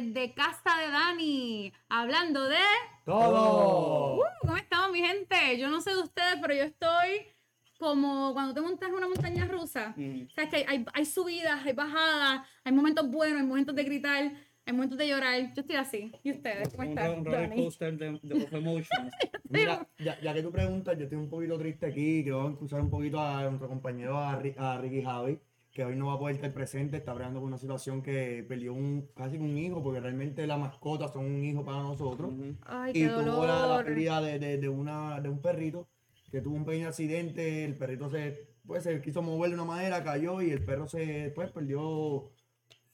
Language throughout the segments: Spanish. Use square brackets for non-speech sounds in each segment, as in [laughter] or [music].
desde casa de Dani, hablando de... Todo. Uh, ¿Cómo estamos, mi gente? Yo no sé de ustedes, pero yo estoy como cuando te montas en una montaña rusa. Mm. Sea, que hay, hay, hay subidas, hay bajadas, hay momentos buenos, hay momentos de gritar, hay momentos de llorar. Yo estoy así. ¿Y ustedes? ¿Cómo están? un roller coaster de, de of emotions. [laughs] Mira, ya, ya que tú preguntas, yo estoy un poquito triste aquí, quiero excusar un poquito a nuestro compañero, a, a Ricky Javi, que hoy no va a poder estar presente, está hablando con una situación que perdió un, casi un hijo, porque realmente las mascotas son un hijo para nosotros. Ay, y qué tuvo la, la pérdida de, de, de una, de un perrito que tuvo un pequeño accidente, el perrito se, pues, se quiso mover de una manera, cayó y el perro se pues, perdió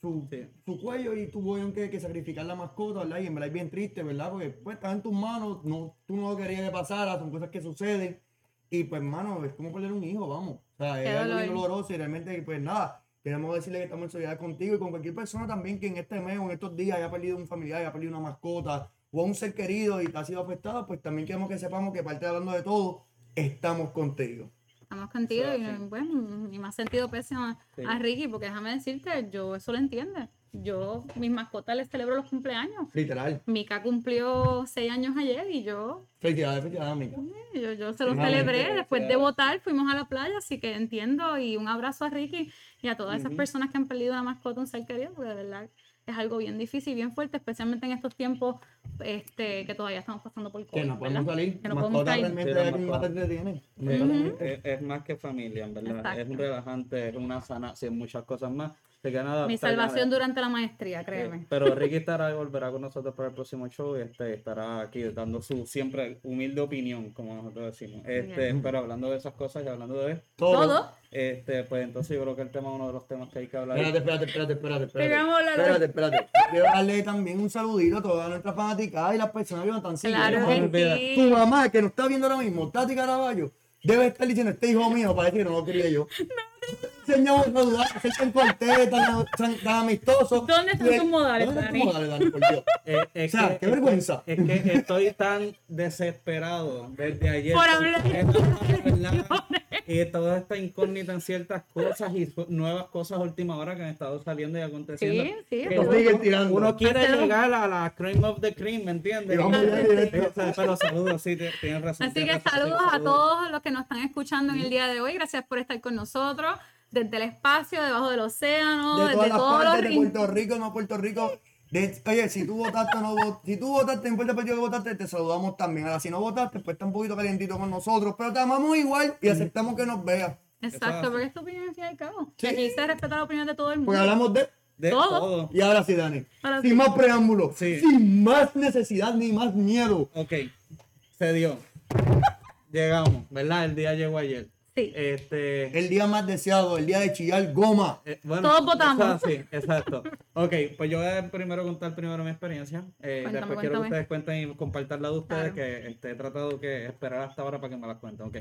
su, Sí. su cuello y tuvieron que, que sacrificar la mascota, ¿verdad? Y en verdad es bien triste, ¿verdad? Porque pues está en tus manos, no, tú no querías que pasara, son cosas que suceden. Y pues, mano, es como perder un hijo, vamos. O sea, Qué es algo doloroso y realmente, pues nada, queremos decirle que estamos en solidaridad contigo y con cualquier persona también que en este mes o en estos días haya perdido un familiar, haya perdido una mascota o a un ser querido y te ha sido afectado, pues también queremos que sepamos que parte de hablando de todo, estamos contigo. Estamos contigo y, así. bueno, y me ha sentido pésimo a, Sí. a Ricky, porque déjame decirte, yo eso lo entiende. Yo, mis mascotas les celebro los cumpleaños. Literal. Mika cumplió seis años ayer y yo, Felicidades, felicidades, amiga. yo, yo se lo Finalmente, celebré. Después de votar, fuimos a la playa, así que entiendo. Y un abrazo a Ricky y a todas esas personas que han perdido una mascota, un ser querido, porque de verdad es algo bien difícil y bien fuerte, especialmente en estos tiempos este, que todavía estamos pasando por COVID. Que no podemos ¿verdad? salir. Que no podemos salir. realmente Sí, las es más es, es que familia, en verdad. Exacto. Es un relajante, es una sanación, muchas cosas más. Así que nada, Mi salvación durante la maestría, créeme. Sí, Pero Ricky estará y volverá con nosotros para el próximo show y este, estará aquí dando su siempre humilde opinión, como nosotros decimos. Este, Bien. pero hablando de esas cosas y hablando de Todo. este, pues entonces yo creo que el tema es uno de los temas que hay que hablar. Espérate, espérate, espérate, espérate, espérate. Espérate, espérate. Quiero darle también un saludito a todas nuestras fanáticas y las personas que nos están siguiendo. Claro Tu mamá, que nos está viendo ahora mismo, Tati Caraballo, debe estar diciendo, este hijo mío, parece que no lo quería yo. [laughs] Señor, saludar, ser tan cortés, tan, tan, tan amistoso. ¿Dónde están tus modales, ¿Dónde están Dani? tus modales, Dani, por Dios? [laughs] Eh, es O sea, que- qué vergüenza. Es que estoy tan desesperado desde ayer. Por hablar. Y toda esta incógnita en ciertas cosas y nuevas cosas a última hora que han estado saliendo y aconteciendo. Sí, sí, uno- siguen tirando. Uno quiere Hacelo. llegar a la cream of the cream, ¿me entiendes? Y vamos ya directo. Sí, Pero saludos, sí, tienes razón. Así que razón, sí, saludos a todos los que nos están escuchando en el día de hoy. Gracias por estar con nosotros. Desde el espacio, debajo del océano, de desde todas las todos partes los de Puerto Rico, no Puerto Rico. De- oye, si tú votaste o no votaste, si tú votaste, no importa el partido que votaste, te saludamos también. Ahora, si no votaste, pues está un poquito calientito con nosotros, pero te amamos igual y aceptamos que nos veas. Exacto, porque es tu opinión al fin y al cabo. Sí. Y aquí se respeta la opinión de todo el mundo. Porque hablamos de. De todo. todo. Y ahora sí, Dani. Ahora sin sí. más preámbulos, Sí. sin más necesidad ni más miedo. Ok, se dio. Llegamos, ¿verdad? El día llegó ayer. Sí. Este. El día más deseado, el día de chillar goma. Eh, bueno, Todos votamos. Sí, exacto. Ok, pues yo voy a primero contar primero mi experiencia. Eh, Cuéntame, después quiero que cuéntame. ustedes cuenten y compartan la de ustedes, Claro. que este, he tratado que esperar hasta ahora para que me las cuenten. Ok.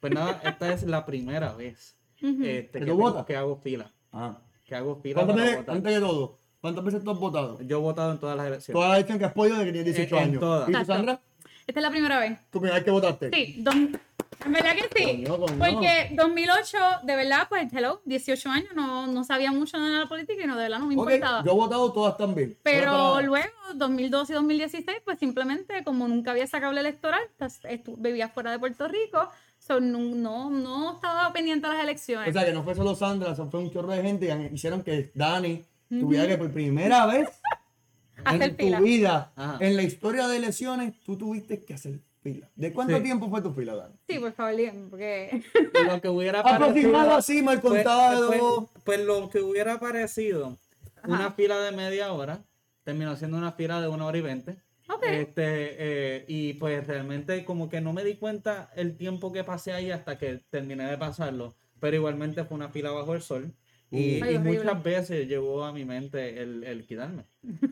Pues nada, esta es la primera vez Ujú. este, ¿Que que, tú tengo- votas? que hago fila. Ah. Que hago fila ¿Cuántas para veces, votar. antes de todo, ¿cuántas veces tú has votado? Yo he votado en todas las elecciones. Todas las elecciones que has podido de que tienes 18 En- en años. todas. ¿Y tú, Exacto. Sandra? Esta es la primera vez. ¿Tu primera vez que votaste? Sí, don- en verdad que sí. Coño, coño. Porque 2008, de verdad, pues, hello, 18 años, no, no sabía mucho de la política y no, de verdad no me Ok, importaba. yo he votado todas también. Pero luego, 2012 y 2016, pues simplemente como nunca había sacado el electoral, pues, vivía fuera de Puerto Rico, so, no, no, no estaba pendiente a las elecciones. O sea, que no fue solo Sandra, fue un chorro de gente y han- hicieron que Dani tuviera que por primera vez [laughs] Hacer en fila. tu vida, Ajá. en la historia de elecciones, tú tuviste que hacer fila. ¿De cuánto Sí. tiempo fue tu fila, Dani? Sí, por favor, díganme, porque... Lo que hubiera [laughs] Aproximado así, mal Pues, contado. pues- pues lo que hubiera parecido una fila de media hora terminó siendo una fila de una hora y veinte. Este, eh, y pues realmente como que no me di cuenta el tiempo que pasé ahí hasta que terminé de pasarlo. Pero igualmente fue una fila bajo el sol. Y, y muchas veces llegó a mi mente el, el quitarme.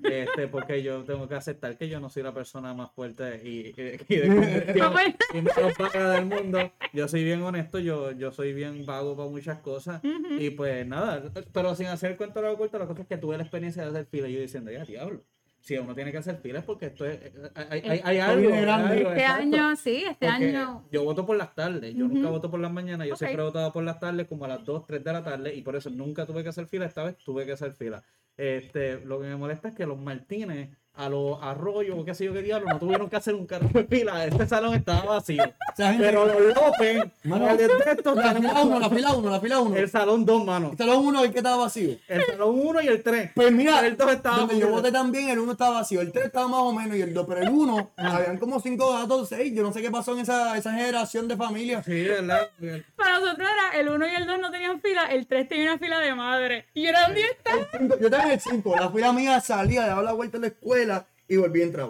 Este, porque yo tengo que aceptar que yo no soy la persona más fuerte y, y- de y [laughs] menos vaga del mundo. Yo soy bien honesto, yo, yo soy bien vago para muchas cosas. Y pues nada, pero sin hacer cuento largo corto, la cosa es que tuve la experiencia de hacer fila y yo diciendo, ya diablo. Si uno tiene que hacer fila es porque esto es. Hay, hay, hay algo. hay grande. algo, Este exacto. año, sí, este Porque año... Yo voto por las tardes, yo nunca voto por las mañanas, yo siempre he votado por las tardes como a las 2, 3 de la tarde y por eso nunca tuve que hacer fila, esta vez tuve que hacer fila. Este, lo que me molesta es que los Martínez, a los Arroyos, o qué sé yo qué diablo, no tuvieron que hacer un carro de fila. Este salón estaba vacío. sea, gente- Pero los López, Mano, el de estos, La tenemos fila 1, la fila 1, la fila 1. el salón 2, mano. El salón 1 el que estaba vacío. El salón 1 y el 3. Pues mira, el 2 estaba donde yo voté también, el 1 estaba vacío, el 3 estaba más o menos y el 2, pero el 1, Ah. habían como 5 gatos, 6, yo no sé qué pasó en esa, esa generación de familia. Sí, ¿verdad? Para nosotros era el 1 y el 2 no tenían fila, el 3 tenía una fila de madre. Y yo era ¿dónde está? El cinco- yo estaba en el 5, la fila mía salía, daba la vuelta a la escuela y volví a entrar.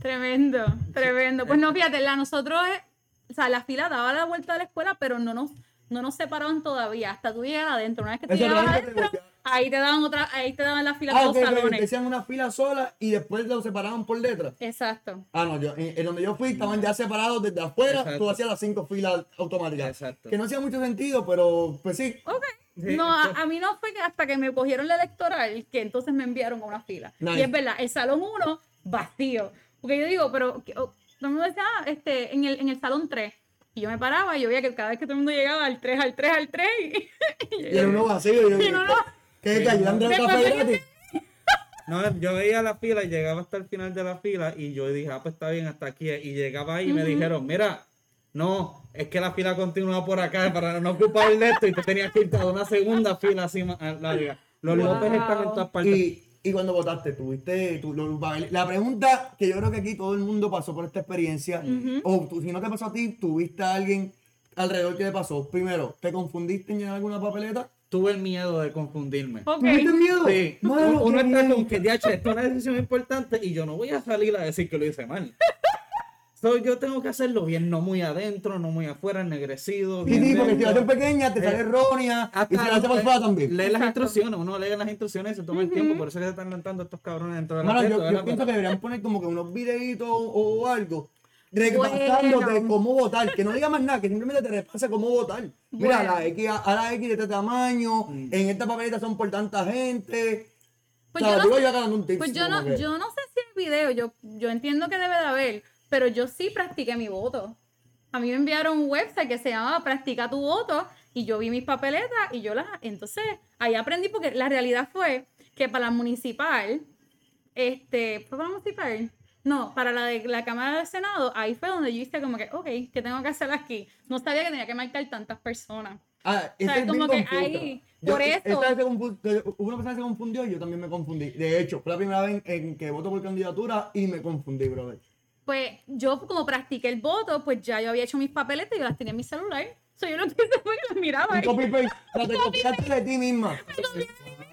Tremendo, tremendo. Pues no, fíjate, la nosotros, eh, o sea, la fila daba la vuelta de la escuela, pero no nos, no nos separaban todavía, hasta tú llegas adentro. Una vez que tú llegabas te adentro, ahí te daban otra, ahí te daban la fila Ah, de ok, los ok, salones. decían una fila sola y después lo separaban por letras. Exacto. Ah, no, yo, en, en donde yo fui estaban ya separados desde afuera, Exacto. tú hacías las 5 filas automáticas. Exacto. Que no hacía mucho sentido, pero pues sí. Ok. No, [laughs] a, a mí no fue que hasta que me cogieron la electoral que entonces me enviaron a una fila. Nice. Y es verdad, el salón 1 vacío. Porque yo digo, pero todo el mundo decía, ah, este, en el, en el salón 3. Y yo me paraba y yo veía que cada vez que todo el mundo llegaba al 3, al 3, al 3. Y, Y era uno vacío. Y yo, y no, no. ¿Qué te ayudan de Después café? No, yo veía la fila y llegaba hasta el final de la fila y yo dije, ah, pues está bien, hasta aquí. Y llegaba ahí y me dijeron, mira, no, es que la fila continúa por acá para no ocupar el de esto y te tenías que ir a una segunda fila así larga. Los Wow. López están en todas partes. Y, y cuando votaste, tuviste la pregunta que yo creo que aquí todo el mundo pasó por esta experiencia, o tú, si no te pasó a ti, tuviste a alguien alrededor que le pasó. Primero, ¿te confundiste en llenar alguna papeleta? Tuve el miedo de confundirme. Ok. ¿Tuviste miedo? Sí, Mano, uno está con que che, esto es una decisión importante y yo no voy a salir a decir que lo hice mal. So, yo tengo que hacerlo bien, no muy adentro, no muy afuera, ennegrecido. Sí, sí, porque si la haces pequeña, te sale errónea, y si la haces por eh, fuera también. Lee las instrucciones, uno lee las instrucciones y se toma el tiempo, por eso es que se están lanzando estos cabrones dentro de la Mano, yo, pienso que deberían poner como que unos videitos o, o algo repasándote Bueno. cómo votar, que no diga más nada, que simplemente te repase cómo votar. Mira, Bueno. la X, a, a la X de este tamaño, Mm. en esta papeleta son por tanta gente. Pues O sea, yo no sé- un tips, Pues yo no, yo no sé si el video, yo, yo entiendo que debe de haber, pero yo sí practiqué mi voto. A mí me enviaron un website que se llamaba Practica tu voto y yo vi mis papeletas y yo las... Entonces, ahí aprendí porque la realidad fue que para la municipal, este, ¿fue para la municipal? No, para la de la Cámara del Senado, ahí fue donde yo hice como que, ok, ¿qué tengo que hacer aquí? No sabía que tenía que marcar tantas personas. Ah, O sea, es como que ahí, Yo- por eso- esta vez se confu- hubo una persona se confundió y yo también me confundí. De hecho, fue la primera vez en que voto por candidatura y me confundí, brother. Pues yo como practiqué el voto, pues ya yo había hecho mis papeletas y yo las tenía en mi celular. O sea, yo lo que hice fue que las miraba. Ahí. copy paste, [laughs] te copiaste de ti misma.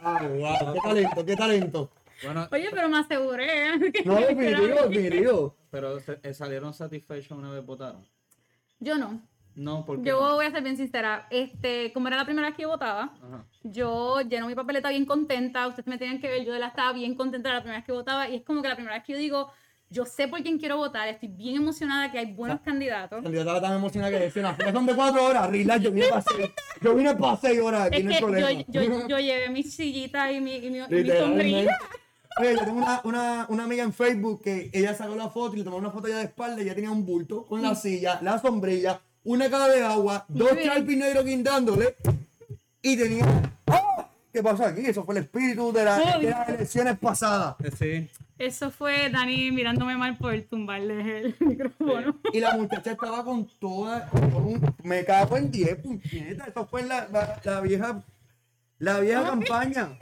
Ah, wow, qué talento, qué talento. Bueno, Oye, pero me aseguré. ¿eh? [laughs] que No, definitivo, definitivo. pero eh, salieron satisfechos una vez votaron. Yo no. No, porque. Yo voy a ser bien sincera. Este, como era la primera vez que yo votaba, Ajá. yo lleno mi papeleta bien contenta. Ustedes me tenían que ver, yo de la estaba bien contenta la primera vez que votaba. Y es como que la primera vez que yo digo, yo sé por quién quiero votar, estoy bien emocionada que hay buenos candidatos. La candidata tan emocionada que decía, son de cuatro horas, relax, yo vine para seis. [laughs] Yo vine para seis horas, aquí Es no hay problema. yo, yo, [laughs] yo llevé mi sillita y mi, y mi, y mi Literalmente. sombrilla. Oye, yo tengo una, una, una amiga en Facebook que ella sacó la foto y le tomó una foto ya de espalda y ella tenía un bulto con la silla, la sombrilla, una cara de agua, dos charpis negros guindándole y tenía... ¡Ah! ¿Qué pasó aquí? Eso fue el espíritu de, la- de las elecciones pasadas. Sí. Eso fue Dani mirándome mal por tumbarle el [laughs] micrófono. Y la muchacha estaba con toda... con un- me cago en 10, puñeta. Eso fue la, la, la vieja... La vieja campaña.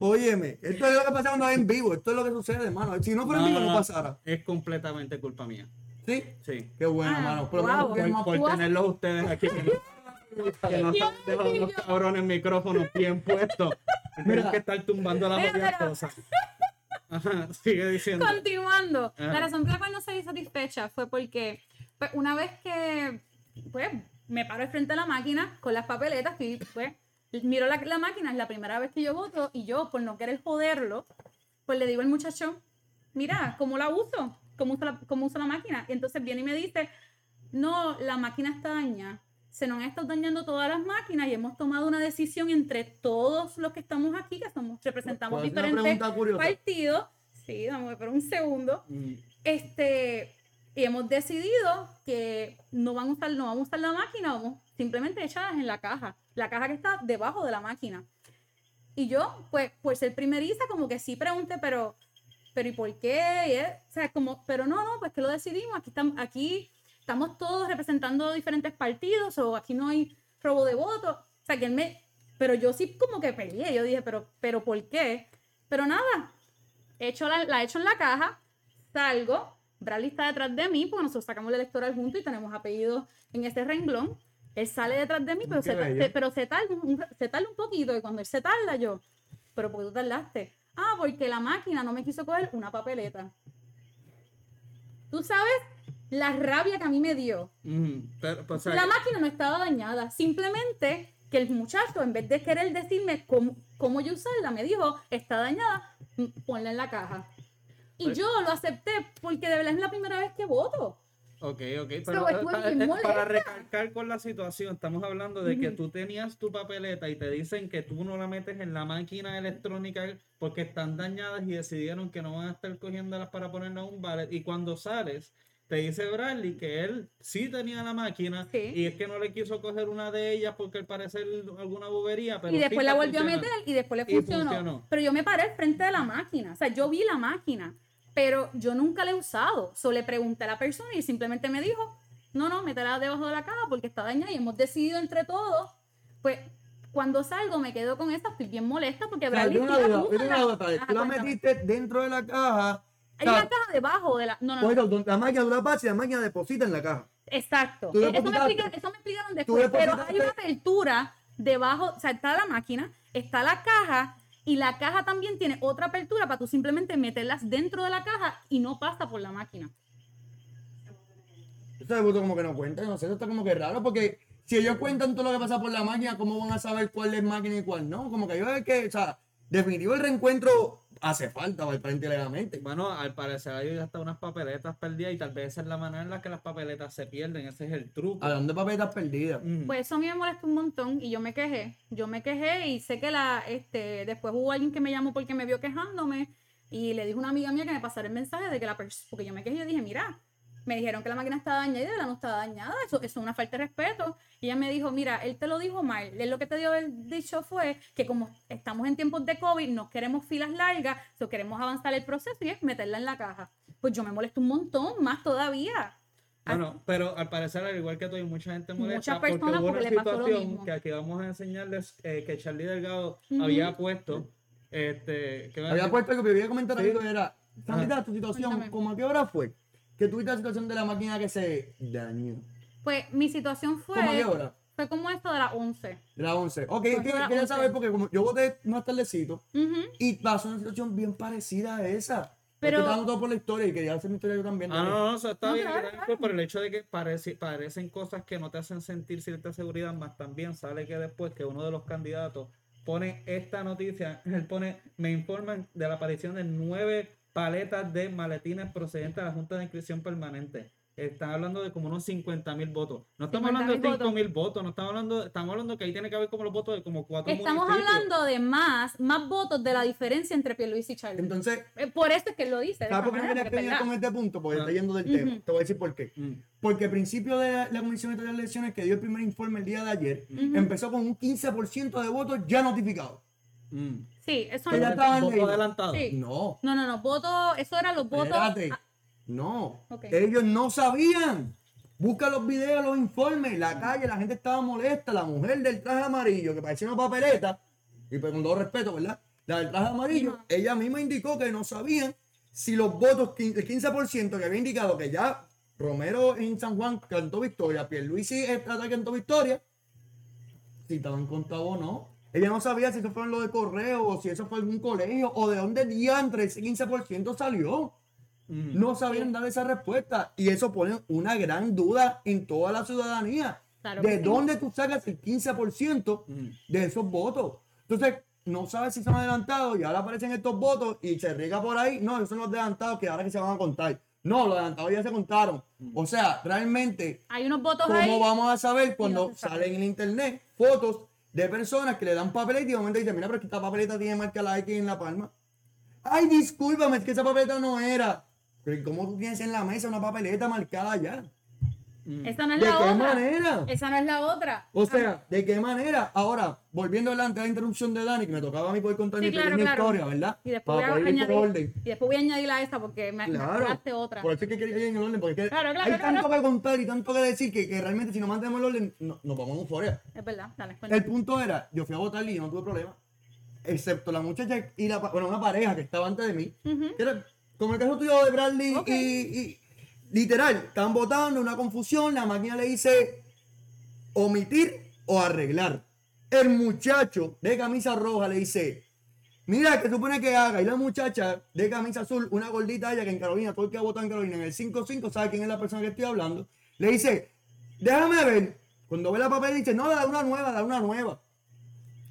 Óyeme, esto es lo que pasa cuando hay en vivo. Esto es lo que sucede, hermano. Si no fuera en vivo, no pasara. Es completamente culpa mía. ¿Sí? Sí. Qué bueno, Ah, hermano. Wow. que Por, tenerlos ustedes aquí. [laughs] Que no están dejando los cabrones micrófonos bien puestos. Mira. que estar tumbando las mira. cosas. Ajá, [laughs] sigue diciendo. Continuando, Ajá. la razón por la cual no salí satisfecha fue porque pues, una vez que pues, me paro frente de la máquina con las papeletas, y pues, miro la, la máquina, es la primera vez que yo voto, y yo, por no querer joderlo, pues le digo al muchacho, mira, ¿cómo la uso? ¿Cómo uso la, cómo uso la máquina? Y entonces viene y me dice, no, la máquina está dañada. Se nos han estado dañando todas las máquinas y hemos tomado una decisión entre todos los que estamos aquí, que somos, representamos ¿Puedo hacer una diferentes partidos. Sí, dame pero un segundo. Mm, Este, y hemos decidido que no van a usar, no vamos a usar la máquina, vamos simplemente echarlas en la caja, la caja que está debajo de la máquina. Y yo, pues, por ser primeriza, como que sí pregunté, pero, pero ¿y por qué? Y o sea, como, pero no, no, pues que lo decidimos, aquí estamos, aquí estamos todos representando diferentes partidos, o aquí no hay robo de votos. O sea, que él me, pero yo sí como que peleé, yo dije, pero, pero ¿por qué? Pero nada, hecho la, la echo en la caja, salgo, Bradley está detrás de mí, porque nosotros sacamos el electoral juntos y tenemos apellidos en ese renglón. Él sale detrás de mí, pero, se, pero se, tarda, un, se tarda un poquito. Y cuando él se tarda, yo, ¿pero por qué tú tardaste? Ah, porque la máquina no me quiso coger una papeleta. Tú sabes la rabia que a mí me dio. Pero, pues, La máquina no estaba dañada, simplemente que el muchacho, en vez de querer decirme cómo, cómo yo usarla, me dijo, está dañada, ponla en la caja. Y Pues- yo lo acepté porque de verdad es la primera vez que voto. Ok, ok, pero eh, bien eh, para recalcar con la situación, estamos hablando de que tú tenías tu papeleta y te dicen que tú no la metes en la máquina electrónica porque están dañadas y decidieron que no van a estar cogiéndolas para ponerlas en un ballet. Y cuando sales, te dice Bradley que él sí tenía la máquina Sí. y es que no le quiso coger una de ellas porque al parecer alguna bobería, pero y después la volvió a meter y después le Y funcionó. funcionó. Pero yo me paré al frente de la máquina. O sea, yo vi la máquina, pero yo nunca la he usado. Solo le pregunté a la persona y simplemente me dijo, no, no, métela debajo de la caja porque está dañada y hemos decidido entre todos. Pues cuando salgo me quedo con esa, estoy bien molesta porque O sea, Bradley yo tengo una duda, duda, Tú la metiste dentro de la caja. Hay o sea, una caja debajo de la... No, no. Bueno, la máquina tú la pasas y la máquina deposita en la caja. Exacto. Eso me, explica- eso me explicaron después. Pero hay una apertura debajo, o sea, está la máquina, está la caja y la caja también tiene otra apertura para tú simplemente meterlas dentro de la caja y no pasa por la máquina. Eso voto como que no cuenta, no sé, eso está como que raro, porque si ellos cuentan todo lo que pasa por la máquina, ¿cómo van a saber cuál es máquina y cuál no? Como que yo es que, o sea, definitivo el reencuentro hace falta, aparentemente legalmente. Bueno, al parecer hay hasta unas papeletas perdidas y tal vez esa es la manera en la que las papeletas se pierden, ese es el truco. Hablando de papeletas perdidas. Pues eso a mí me molestó un montón y yo me quejé. Yo me quejé y sé que la, este, después hubo alguien que me llamó porque me vio quejándome y le dijo a una amiga mía que me pasara el mensaje de que la persona, porque yo me quejé y yo dije, mira, me dijeron que la máquina estaba dañada y de verdad no estaba dañada, eso, eso es una falta de respeto. Y ella me dijo, mira, él te lo dijo mal, él lo que te dio el dicho fue que como estamos en tiempos de COVID, no queremos filas largas, so queremos avanzar el proceso y es meterla en la caja. Pues yo me molesto un montón, más todavía. Bueno, pero al parecer, al igual que tú, hay mucha gente molesta Muchas porque personas hubo porque una le pasó lo situación que aquí vamos a enseñarles eh, que Charlie Delgado había puesto. Este, que Había puesto que voy a comentar Sí. algo era, Sandita, tu situación, Cuéntame. ¿cómo a qué hora fue? Que tuviste la situación de la máquina que se dañó. Pues mi situación fue, ¿Cómo a qué hora? fue como esto de las 11. De las 11. Ok, es que quería 11. saber porque como yo voté más tardecito Ujú. y pasó una situación bien parecida a esa. Pero- estamos todo por la historia y quería hacer mi historia yo también. Ah, no, no, eso está No, bien, claro, está bien, claro. por el hecho de que parece, parecen cosas que no te hacen sentir cierta seguridad, más también sale que después que uno de los candidatos pone esta noticia, [laughs] él pone, me informan de la aparición de nueve paletas de maletines procedentes de la Junta de Inscripción Permanente. Están hablando de como unos 50 mil votos. No estamos hablando de 50.000 5 mil votos, no estamos hablando, estamos hablando que ahí tiene que haber como los votos de como cuatro Estamos municipios. hablando de más, más votos de la diferencia entre Pierluisi y Charlie. Entonces, Eh, Por eso es que él lo dice. ¿sabes por qué manera, quería con este punto? Porque Ah. está yendo del tema. Te voy a decir por qué. Mm. Porque al principio de la, la Comisión de Elecciones que dio el primer informe el día de ayer, empezó con un 15% de votos ya notificados. Mm. Sí, eso Que ya no. estaban Voto adelantado. Sí. No, No, no, no. Votos, eso eran los votos. espérate. ah, No, Ok. ellos no sabían. Busca los videos, los informes. La calle, la gente estaba molesta. La mujer del traje amarillo, que parecía una papeleta, y pues con todo respeto, ¿verdad? La del traje amarillo, ella misma indicó que no sabían si los votos, el 15% que había indicado que ya Romero en San Juan cantó victoria, Pierluisi Estrada cantó victoria, si estaban contados o no. Ella no sabía si eso fue lo de correo o si eso fue algún colegio o de dónde diantre ese 15% salió. Mm. No sabían dar esa respuesta y eso pone una gran duda en toda la ciudadanía. Claro ¿De sí. dónde tú sacas el 15% Mm. de esos votos? Entonces, no sabes si son adelantados y ahora aparecen estos votos y se riega por ahí. No, esos son los adelantados que ahora que se van a contar. No, los adelantados ya se contaron. O sea, realmente Hay unos votos ahí. ¿Cómo vamos a saber cuando no se sabe. salen en el internet fotos de personas que le dan papeleta y de momento dicen, mira, pero esta papeleta tiene marca la X en la palma? Ay, discúlpame, es que esa papeleta no era. Pero ¿y ¿cómo tú tienes en la mesa una papeleta marcada ya? Mm. Esa no es ¿De la qué otra. manera? Esa no es la otra. O sea, ¿de qué manera? Ahora, volviendo adelante a la interrupción de Dani, que me tocaba a mí poder contar Sí, mi claro, pequeña claro. historia, ¿verdad? Y después, Para voy a poder ir por añadir, orden. y después voy a añadir a esa porque me, me Claro. aclaraste otra. Por eso es que quería ir en el orden, porque Claro, claro, hay claro. tanto que contar y tanto que decir que, que realmente si no mantenemos el orden, no- nos vamos a euforia. Es verdad, dale, cuenta. El punto era, yo fui a votar y yo no tuve problema. Excepto la muchacha y la, bueno, una pareja que estaba antes de mí. Que era como el caso tuyo de Bradley y- literal, estaban votando, una confusión, la máquina le dice omitir o arreglar. El muchacho de camisa roja le dice, mira, ¿qué supone que haga? Y la muchacha de camisa azul, una gordita ella que en Carolina, todo el que ha votado en Carolina, en el 5-5, sabe quién es la persona que estoy hablando, le dice, déjame ver. Cuando ve la papel dice, no, da una nueva, da una nueva.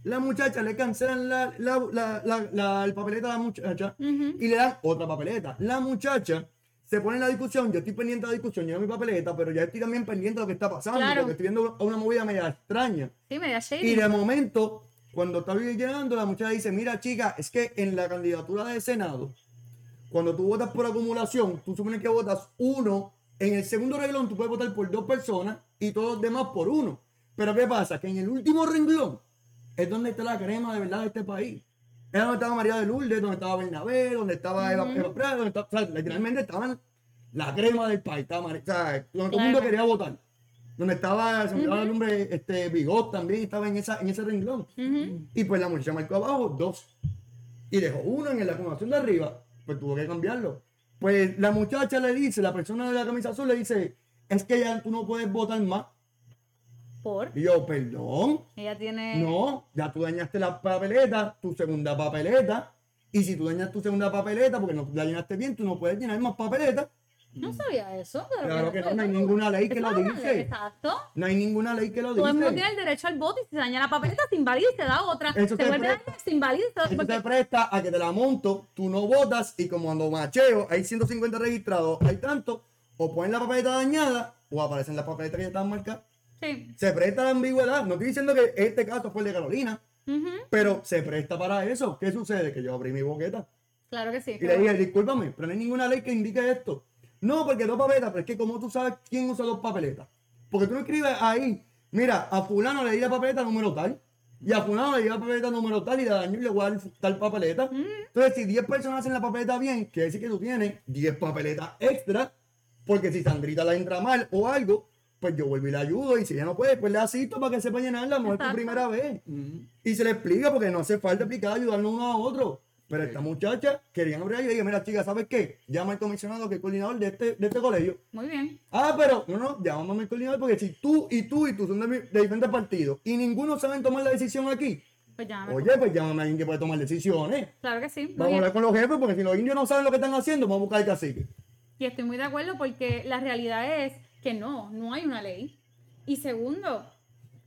La muchacha le cancelan la, la, la, la, el papeleta a la muchacha y le dan otra papeleta. La muchacha se pone en la discusión, yo estoy pendiente de la discusión, yo mi papeleta, pero ya estoy también pendiente de lo que está pasando, Claro. porque estoy viendo una movida media extraña. Sí, media Y shady. de momento, cuando está llegando, la muchacha dice, mira chica, es que en la candidatura de Senado, cuando tú votas por acumulación, tú supones que votas uno, en el segundo renglón tú puedes votar por dos personas y todos los demás por uno. Pero ¿qué pasa? Que en el último renglón es donde está la crema de verdad de este país. Donde estaba María de Lourdes, donde estaba Bernabé, donde estaba Eva, Eva Prado, donde estaba, o sea, literalmente estaban la crema del país. Estaba María- o sea, donde todo el mundo quería votar. Donde estaba, se me olvidaba el nombre, este, Bigot también estaba en, esa, en ese renglón. Y pues la muchacha marcó abajo dos. Y dejó uno en la acumulación de arriba. Pues tuvo que cambiarlo. Pues la muchacha le dice, la persona de la camisa azul le dice, es que ya tú no puedes votar más. Por. Y yo, perdón. Ella tiene. No, ya tú dañaste la papeleta, tu segunda papeleta. Y si tú dañas tu segunda papeleta porque no la llenaste bien, tú no puedes llenar más papeletas. No sabía eso. pero Claro que no, no hay ninguna ley que lo dice. Exacto. No hay ninguna ley que lo Todo el mundo dice. tiene el derecho al voto y si se daña la papeleta se invalida y se da otra. Eso se te vuelve a se invalida y se da porque- te presta a que te la monto, tú no votas y como cuando macheo hay 150 registrados, hay tanto, o ponen la papeleta dañada o aparecen las papeletas que ya están marcadas. Sí. Se presta la ambigüedad. No estoy diciendo que este caso fue el de Carolina, pero se presta para eso. ¿Qué sucede? Que yo abrí mi boqueta Claro que sí. y le dije, discúlpame, pero no hay ninguna ley que indique esto. No, porque dos papeletas, pero es que como tú sabes quién usa dos papeletas. Porque tú no escribes ahí, mira, a fulano le di la papeleta número tal, y a fulano le di la papeleta número tal y daño y le voy a dar tal papeleta. Entonces, si 10 personas hacen la papeleta bien, quiere decir que tú tienes 10 papeletas extra, porque si Sandrita la entra mal o algo, pues yo vuelvo y le ayudo, y si ella no puede, pues le asisto para que sepa llenarla, a lo mejor por primera [laughs] vez. Mm. Y se le explica porque no hace falta explicar, ayudarnos uno a otro. Pero esta muchacha querían abrir y dije, mira chica, ¿sabes qué? Llama al comisionado que es coordinador de este, de este colegio. Muy bien. Ah, pero no, no, llámame al coordinador porque si tú y tú y tú son de, mi- de diferentes partidos y ninguno saben tomar la decisión aquí, Pues ya. me- oye, pues llámame a alguien que puede tomar decisiones. Claro que sí. Vamos a hablar con los jefes porque si los indios no saben lo que están haciendo, vamos a buscar el cacique. Y estoy muy de acuerdo porque la realidad es que no, no hay una ley. Y segundo,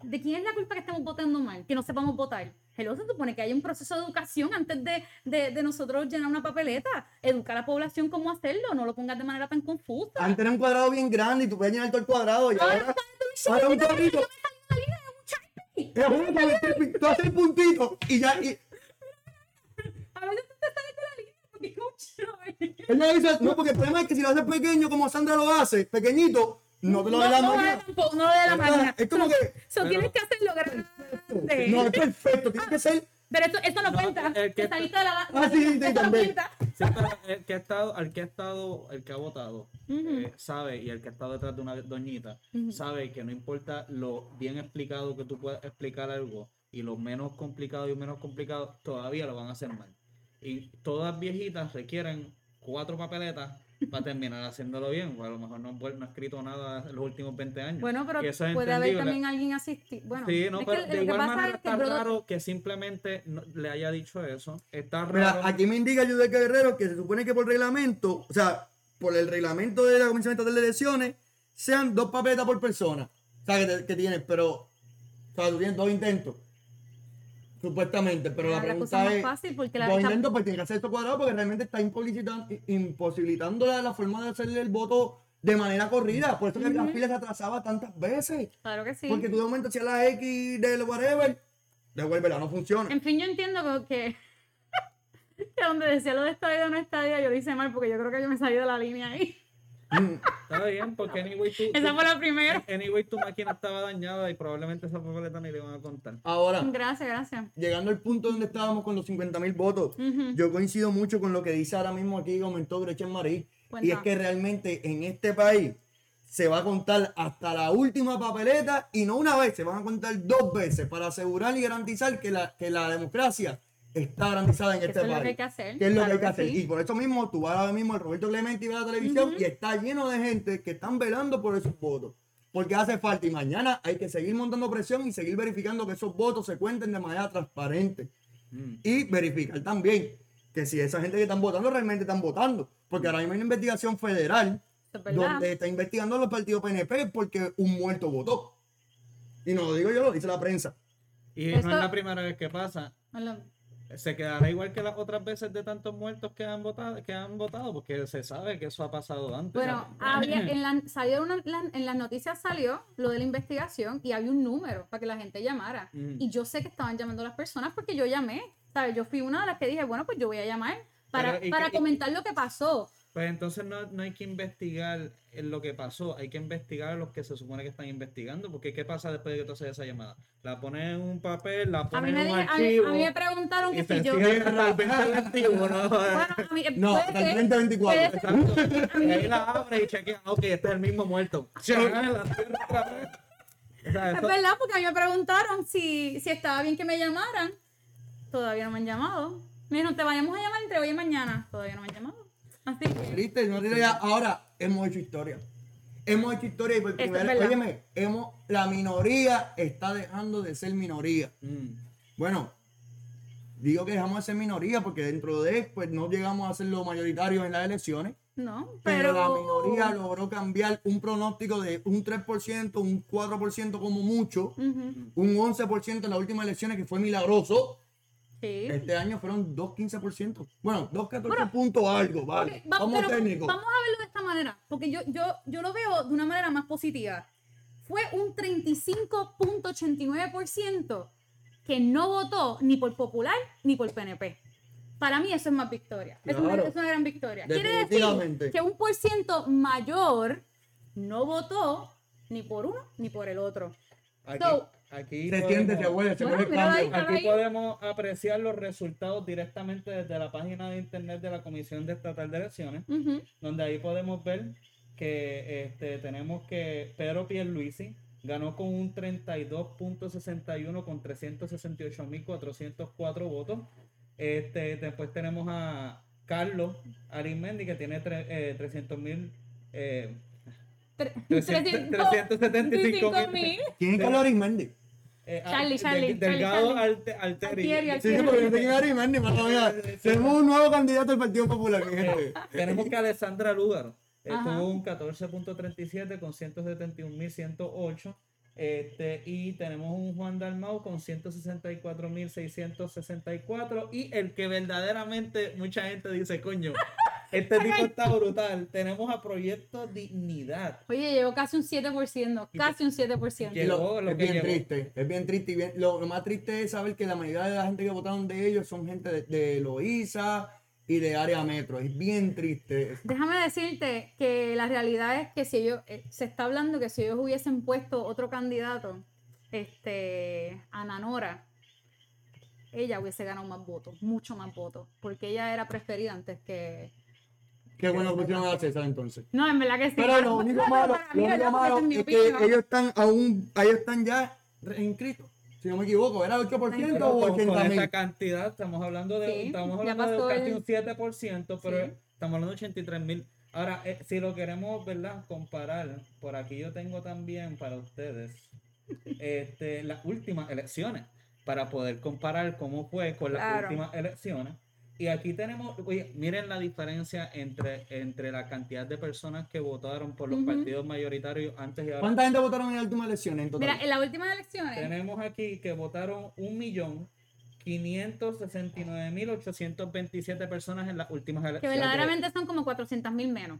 ¿de quién es la culpa que estamos votando mal? Que no sepamos votar. Hello, se supone que hay un proceso de educación antes de, de, de nosotros llenar una papeleta. Educar a la población cómo hacerlo, no lo pongas de manera tan confusa. Antes era un cuadrado bien grande y tú puedes llenar todo el cuadrado y ahora, ahora un cuadrito. Es el tipi- tú haces el puntito y ya. Y, A veces te sales de la línea porque es un show. Él le dice, no, porque el problema es que si lo haces pequeño como Sandra lo hace, pequeñito, no te lo da la no, no, tampoco, no lo de la máquina. Es como So- que- so tienes que hacerlo grande. No, es perfecto, tiene que ser. Pero esto, esto no, No, cuenta. el que- saliste de la Ah, sí, sí, esto no también. cuenta. Sí, pero el que ha estado, el que ha estado, el que ha votado, eh, sabe, y el que ha estado detrás de una doñita, sabe que no importa lo bien explicado que tú puedas explicar algo, y lo menos complicado y menos complicado, todavía lo van a hacer mal. Y todas viejitas requieren cuatro papeletas para terminar haciéndolo bien, o a lo mejor no, ha escrito nada en los últimos 20 años. Bueno, pero Y eso es puede haber también alguien asistido. Bueno, Sí, no, es pero que de que igual manera es que está brother- raro que simplemente no- le haya dicho eso. Está raro. Mira, aquí me indica Judeca Guerrero que se supone que por reglamento, o sea, por el reglamento de la Comisión Estatal de Elecciones, sean dos papeletas por persona. O sea, que, te- que tienes, pero. O sea, tú tienes dos intentos. Supuestamente, pero la pregunta es. fácil porque la intentos, pues tiene que hacer esto cuadrado porque realmente está imposibilitando, la, la forma de hacerle el voto de manera corrida. Por eso que la fila se atrasaba tantas veces. Claro que sí. Porque tú de momento hacías la X del whatever, devuélvela, no funciona. En fin, yo entiendo que, que [laughs] donde decía lo de estadio no estadio, yo lo hice mal porque yo creo que yo me salí de la línea ahí. Está bien, porque anyway tú, Esa fue la primera. anyway tu máquina estaba dañada y probablemente esa papeleta ni le van a contar. Ahora, Gracias, gracias. llegando al punto donde estábamos con los 50 mil votos, yo coincido mucho con lo que dice ahora mismo aquí, comentó Gretchen Marí. Y es que realmente en este país se va a contar hasta la última papeleta y no una vez, se van a contar dos veces para asegurar y garantizar que la, que la democracia está garantizada en este es país. lo que hay que hacer. ¿Qué es lo claro que hay que hacer? sí. Y por eso mismo, tú vas ahora mismo al Roberto Clemente y ves la televisión y está lleno de gente que están velando por esos votos. Porque hace falta y mañana hay que seguir montando presión y seguir verificando que esos votos se cuenten de manera transparente. Mm. Y verificar también que si esa gente que están votando realmente están votando. Porque ahora mismo hay una investigación federal es donde está investigando a los partidos PNP porque un muerto votó. Y no lo digo yo, lo dice la prensa. Y Esto- no es la primera vez que pasa. Hola. Se quedará igual que las otras veces de tantos muertos que han votado, que han votado porque se sabe que eso ha pasado antes. Bueno, había, [laughs] en, la, salió una- la- en las noticias salió lo de la investigación y había un número para que la gente llamara. Mm. Y yo sé que estaban llamando a las personas porque yo llamé. ¿sabes? Yo fui una de las que dije, bueno, pues yo voy a llamar para, Pero, ¿y para y- comentar lo que pasó. Pues entonces no, no hay que investigar en lo que pasó, hay que investigar a los que se supone que están investigando, porque ¿qué pasa después de que tú haces esa llamada? La pones en un papel, la A mí, pones me, en un dije- a, mí, archivo a mí me preguntaron que si yo... sigue hasta [laughs] el 2021, ¿no? Bueno, a mí, No, puede hasta el ser- 2024. puede ser- Exacto. Y ahí la abre y chequea, ok, este es el mismo muerto. Chequea la tierra otra vez. O sea, Es verdad, porque a mí me preguntaron si, si estaba bien que me llamaran. Todavía no me han llamado. Me dijeron, te vayamos a llamar entre hoy y mañana. Todavía no me han llamado. Así que, Triste, no tiene ya. Ahora hemos hecho historia. Hemos hecho historia y por primera verdad. óyeme, hemos, la minoría está dejando de ser minoría. Mm. Bueno, digo que dejamos de ser minoría porque dentro de, pues no llegamos a ser los mayoritarios en las elecciones. no, Pero, pero... la minoría logró cambiar un pronóstico de un 3%, un 4% como mucho, Ujú, un 11% en las últimas elecciones que fue milagroso. Sí. Este año fueron 2.15%. Bueno, 2.14 Bueno, puntos algo, vale. Ok, va- Vamos técnicos. Vamos a verlo de esta manera, porque yo, yo, yo lo veo de una manera más positiva. Fue un 35.89% que no votó ni por Popular ni por PNP. Para mí eso es más victoria. Es, una, Claro. es una gran victoria. Quiere decir que un por ciento mayor no votó ni por uno ni por el otro. So- aquí Se siente, se podemos- huele, se Bueno, huele el míralo cambio. ahí. Aquí ahí. podemos apreciar los resultados directamente desde la página de internet de la Comisión de Estatal de Elecciones, donde ahí podemos ver que este, tenemos que Pedro Pierluisi ganó con un 32.61 con 368.404 votos. Este, después tenemos a Carlos Arismendi que tiene eh, 300.000 eh, Tre- 300 375 mil. ¿Quién es Carlos Arismendi? Eh, Charlie, Al- Charlie, Del- Delgado Charlie, Alte- Alteri. Altieri, Sí, sí, porque quién es Arismendi, pero mira, tenemos un nuevo candidato del Partido Popular, mi gente. Tenemos que Alessandra Lúgaro eh, tuvo un 14.37 con 171.108. Este, y tenemos un Juan Dalmau con 164.664. Y el que verdaderamente mucha gente dice, coño, este tipo está brutal. Tenemos a Proyecto Dignidad. Oye, llegó casi un 7%, casi un 7%. Y Llegó lo es que bien llegó. triste, es bien triste. Y bien- lo, lo más triste es saber que la mayoría de la gente que votaron de ellos son gente de, de Loíza y de área metro. Es bien triste. Déjame decirte que la realidad es que si ellos, eh, se está hablando que si ellos hubiesen puesto otro candidato, este, a Nanora, ella hubiese ganado más votos, mucho más votos, porque ella era preferida antes que... Qué bueno que pusieron a César entonces. No, en verdad que sí. Pero lo único malo, lo único malo es que ellos están aún, ellos están ya inscritos. Si no me equivoco, ¿era 8% Pero o con, con 80 esa cantidad, estamos hablando de, Sí, estamos hablando de casi el- un 7%, pero Sí. estamos hablando de 83 mil. Ahora, eh, si lo queremos, ¿verdad? Comparar, por aquí yo tengo también para ustedes este, las últimas elecciones, para poder comparar cómo fue con las Claro. últimas elecciones. Y aquí tenemos, oye, miren la diferencia entre, entre la cantidad de personas que votaron por los partidos mayoritarios antes y ahora. ¿Cuánta gente votaron en las últimas elecciones? En? Mira, en las últimas elecciones. Tenemos aquí que votaron 1.569.827 personas en las últimas elecciones. Que verdaderamente son como 400.000 menos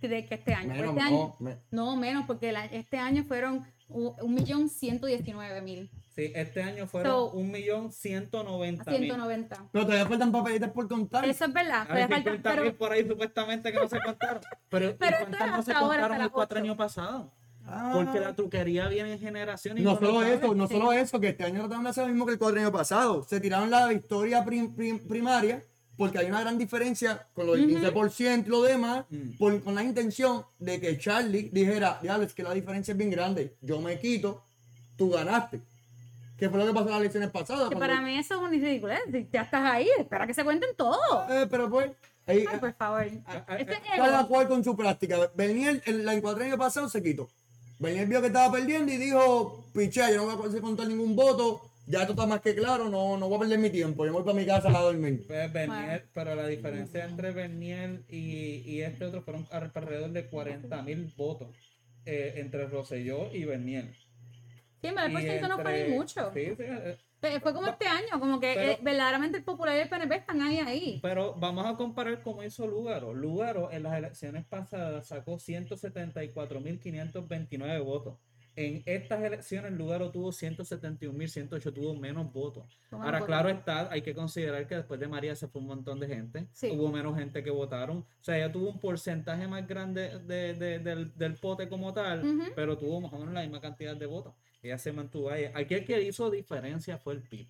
de que este año. Menos, este no, menos, porque este año fueron 1.119.000. Sí, este año fueron So- un millón A ciento noventa mil. 190. Pero todavía faltan papelitas por contar. Eso es verdad. Hay todavía falta- 50 pero- por ahí supuestamente que no se contaron. [laughs] Pero, ¿y Pero esto cuántas no se contaron el cuatro años pasado? Ah. Porque la truquería viene en generaciones. y No lo solo eso, no Sí. solo eso, que este año trataron de hacer lo mismo que el cuatro año pasado. Se tiraron la victoria prim- prim- primaria porque hay una gran diferencia con lo del 15% y lo demás, Mm. por- con la intención de que Charlie dijera, diablo, es que la diferencia es bien grande, yo me quito, tú ganaste. Que fue lo que pasó en las elecciones pasadas. que para mí eso es una ridiculez. Si Ya estás ahí, espera que se cuenten todo. Eh, pero pues, ahí, Ay, por favor. ah, Este ah, ego. cada cual con su práctica. Bernier, el, el cuatrenio pasado se quitó. Bernier vio que estaba perdiendo y dijo, piché, yo no voy a poder contar ningún voto, ya esto está más que claro, no, no voy a perder mi tiempo, yo me voy para mi casa a dormir. Pues Bernier, Bueno. pero la diferencia entre Bernier y, y este otro fueron alrededor de 40 mil votos eh, entre Rosselló y Bernier. Sí, el Y porcentaje no fue ni mucho. Sí, sí, eh, Eh, Fue como este año, como que Pero- eh, verdaderamente el popular y el PNP están ahí, ahí. Pero vamos a comparar cómo hizo Lugaro. Lugaro en las elecciones pasadas sacó 174.529 votos. En estas elecciones Lugaro tuvo 171.108, tuvo menos votos. Ahora, claro está, hay que considerar que después de María se fue un montón de gente. Sí. Hubo menos gente que votaron. O sea, ella tuvo un porcentaje más grande de- de- del, del pote como tal, pero tuvo más o menos la misma cantidad de votos. Ella se mantuvo ahí. Aquí el que hizo diferencia fue el PIB.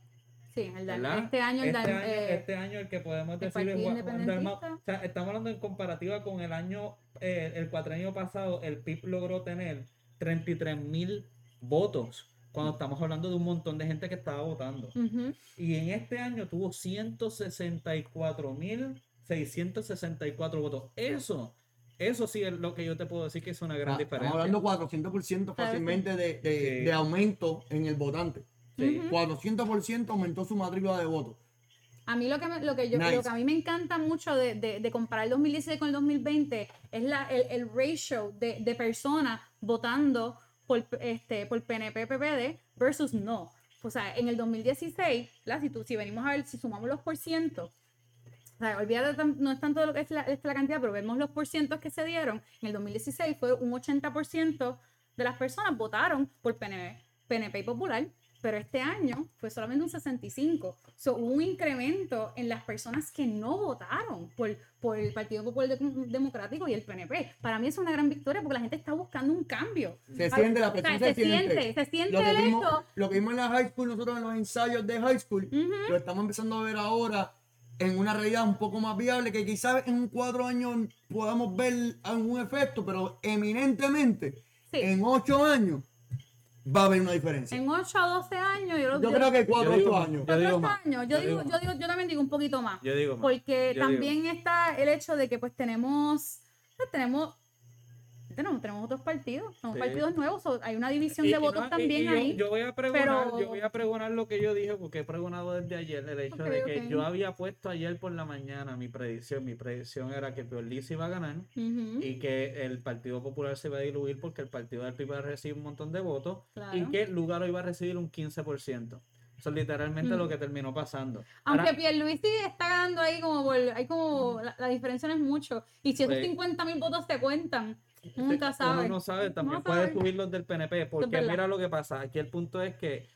Sí, el ¿verdad? este año el este, año, eh, este año el que podemos decir es Juan- Dalmau. O sea, estamos hablando en comparativa con el año, eh, el cuatrienio pasado, el PIB logró tener 33 mil votos. Cuando estamos hablando de un montón de gente que estaba votando. ujú. Y en este año tuvo 164 mil 664 votos. Eso, eso sí es lo que yo te puedo decir que es una gran Ah, Estamos diferencia. hablando 400% Claro, fácilmente de, de- Sí. de aumento en el votante. Sí. Ujú. 400% aumentó su matrícula de votos. A mí lo que, me- lo que yo Nice. lo que a mí me encanta mucho de, de, de comparar el 2016 con el 2020 es la, el, el ratio de, de personas votando por, este, por PNP, PPD versus no. O sea, en el 2016, ¿verdad? si, tú, si venimos a ver, si sumamos los porcientos, o sea, olvídate, no es tanto lo que es la, es la cantidad, pero vemos los porcientos que se dieron. En el 2016 fue un 80% de las personas votaron por PNP, PNP y Popular, pero este año fue solamente un 65. So, hubo un incremento en las personas que no votaron por, por el Partido Popular Dem- Democrático y el PNP. Para mí es una gran victoria porque la gente está buscando un cambio. Se siente, la o sea, presión se se siente. siente, se siente Lo que, vimos, lo que vimos en la high school, nosotros en los ensayos de high school, Ujú. lo estamos empezando a ver ahora en una realidad un poco más viable, que quizás en un cuatro años podamos ver algún efecto, pero eminentemente Sí. en ocho años va a haber una diferencia. En 8 a 12 años, yo, lo- Yo yo- creo que cuatro Yo o digo ocho más. años. Yo cuatro digo más. años. Yo, Yo digo, digo yo, digo, yo también digo un poquito más. Yo digo más. Porque Yo digo. también está el hecho de que pues tenemos, pues, tenemos, tenemos, tenemos otros partidos, tenemos Sí. partidos nuevos, hay una división Y- de y votos no, también y ahí. Yo voy a pregonar, pero- yo voy a pregonar lo que yo dije porque he pregonado desde ayer el hecho de que yo había puesto ayer por la mañana mi predicción. Mi predicción era que Pierluisi iba a ganar y que el Partido Popular se iba a diluir porque el Partido del PIB iba a recibir un montón de votos y que Lugaro iba a recibir un 15%. Eso es literalmente Mm. lo que terminó pasando. Aunque Ahora, Pierluisi está ganando ahí como por, hay como, la, la diferencia no es mucho. Y si esos Pues- 50 mil votos te cuentan, nunca uno no sabe, también No puede sabe. subir los del PNP porque mira lo que pasa. Aquí el punto es que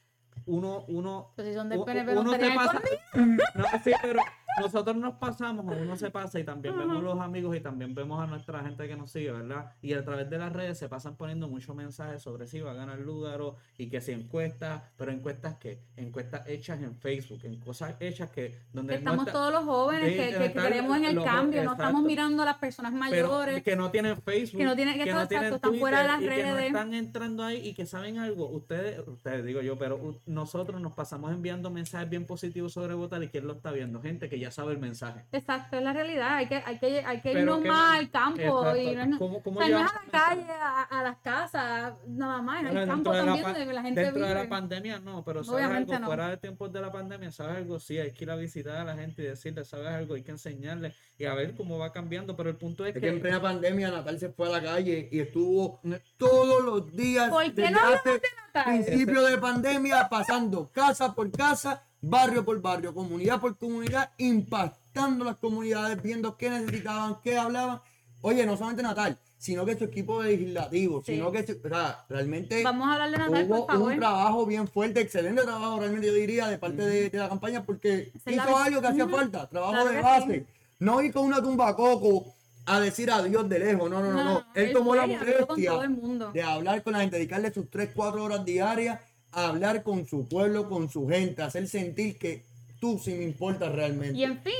uno, uno si son del PNP, uno se estarían pasa, [laughs] no, sí, pero nosotros nos pasamos, uno se pasa y también vemos los amigos y también vemos a nuestra gente que nos sigue, ¿verdad? Y a través de las redes se pasan poniendo muchos mensajes sobre si va a ganar Lugaro y que si encuestas, pero encuestas que, encuestas hechas en Facebook, en cosas hechas que donde Que no estamos está- todos los jóvenes que, que creemos en el los- cambio, no estamos mirando a las personas pero mayores. que no tienen Facebook, que no tienen- que exacto, están fuera de las y que no redes. están entrando ahí y que saben algo. Ustedes, ustedes digo yo, pero nosotros nos pasamos enviando mensajes bien positivos sobre votar y quién lo está viendo, gente que ya sabe el mensaje. Exacto, es la realidad. Hay que, hay que, hay que irnos que más no- al campo. Exacto. Y no, es- ¿Cómo- cómo o sea, no es a la calle, a, a las casas, nada más. Bueno, al campo de la también, pa- donde la gente Dentro de vive. la pandemia no, pero sabes Obviamente algo, no. fuera de tiempos de la pandemia, sabes algo, sí, hay que ir a visitar a la gente y decirle, sabes algo, hay que enseñarle y a ver cómo va cambiando, pero el punto es Es que en plena pandemia Natal se fue a la calle y estuvo todos los días ¿Por qué no hablamos hace Principio de pandemia pasando casa por casa, barrio por barrio, comunidad por comunidad, impactando las comunidades, viendo qué necesitaban, qué hablaban. oye, no solamente Natal, sino que su equipo legislativo, Sí. sino que, su- o sea, realmente Vamos a hablar de Natal, hubo por favor. un trabajo bien fuerte, excelente trabajo realmente yo diría de parte de, de la campaña porque la hizo algo que hacía falta, trabajo Claro de base. sí. No ir con una tumba coco a decir adiós de lejos, no, no, no, no. Él él tomó la molestia de hablar con la gente, dedicarle sus 3, 4 horas diarias a hablar con su pueblo, con su gente, hacer sentir que tú sí me importas realmente. Y en fin,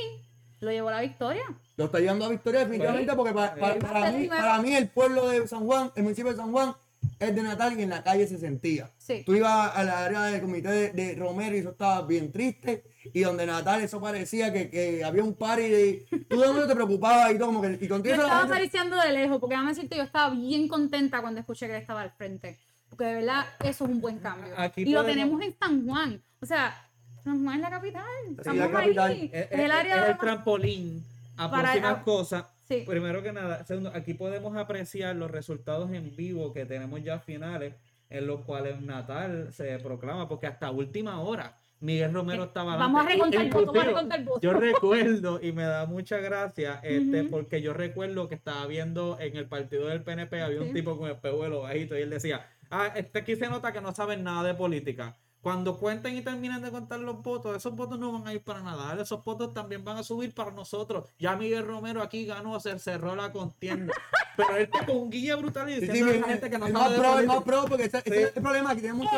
lo llevó a la victoria. Lo está llevando a victoria definitivamente porque para, para- mí, para mí el pueblo de San Juan, el municipio de San Juan, es de Natal y en la calle se sentía. Sí. Tú ibas a la área del comité de, de Romero y eso estaba bien triste. Y donde Natal eso parecía que, que había un party y tú de momento te preocupabas y todo como que y Yo contigo estaba solamente- acariciando de lejos, porque déjame decirte, yo estaba bien contenta cuando escuché que él estaba al frente. Porque de verdad, eso es un buen cambio. Aquí y lo podemos- tenemos en San Juan. O sea, San Juan es la capital. Estamos la capital. ahí. Es, Es, es- el área es el más- trampolín a Para- próximas cosas. Sí. Primero que nada, segundo, aquí podemos apreciar los resultados en vivo que tenemos ya finales, en los cuales Natal se proclama, porque hasta última hora Miguel Romero estaba Vamos a recontar vamos a recontar votos. Yo recuerdo y me da mucha gracia, este, porque yo recuerdo que estaba viendo en el partido del PNP, había un Sí. tipo con el pejuelo bajito y él decía, ah, este aquí se nota que no saben nada de política. Cuando cuenten y terminen de contar los votos, esos votos no van a ir para nada, esos votos también van a subir para nosotros. Ya Miguel Romero aquí ganó, se cerró la contienda. [laughs] Pero él está con un guía brutal y Sí, sí, diciendo a la el- gente que no sabe más de pro, más pro, porque ese, ese Sí. es el problema, que tiene mucho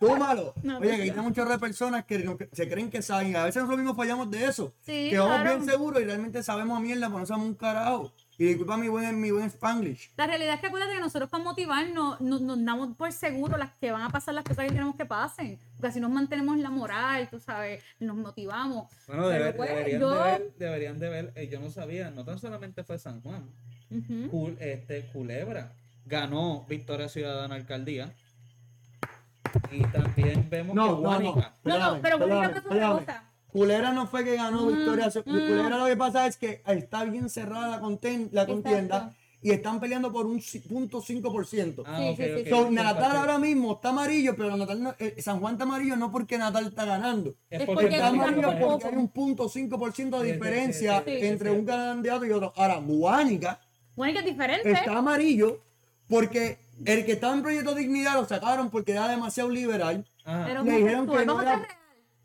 No, Oye, que hay un chorro de personas que, se creen que saben. A veces nosotros mismos fallamos de eso. Sí, que vamos claro. bien seguros y realmente sabemos a mierda, pero no sabemos un carajo. Y disculpa mi buen, mi buen Spanglish. La realidad es que acuérdate que nosotros para motivarnos nos, nos damos por seguro las que van a pasar las cosas que queremos que pasen. Porque así nos mantenemos la moral, tú sabes, nos motivamos. Bueno, Pero, debe- pues, deberían, yo- de ver, deberían de ver, eh, yo no sabía, no tan solamente fue San Juan. Cul- este, Culebra ganó Victoria Ciudadana Alcaldía. Y también vemos No, que no, no. No, no, pero perdóname. cosa. Culera no fue que ganó Mm, Victoria. mm. Culera lo que pasa es que está bien cerrada la, conten- la contienda Exacto. y están peleando por un punto 5%. Ah, Sí, ok, sí, sí, ok, sí. So, Natal ahora mismo está amarillo, pero Natal no- eh, San Juan está amarillo no porque Natal está ganando. Es porque Está amarillo porque poco. hay un punto 5% de diferencia sí, sí, sí, entre sí. un candidato y otro. Ahora, Guánica Guánica es diferente. está amarillo porque el que estaba en Proyecto Dignidad lo sacaron porque era demasiado liberal. Le dijeron que no era-.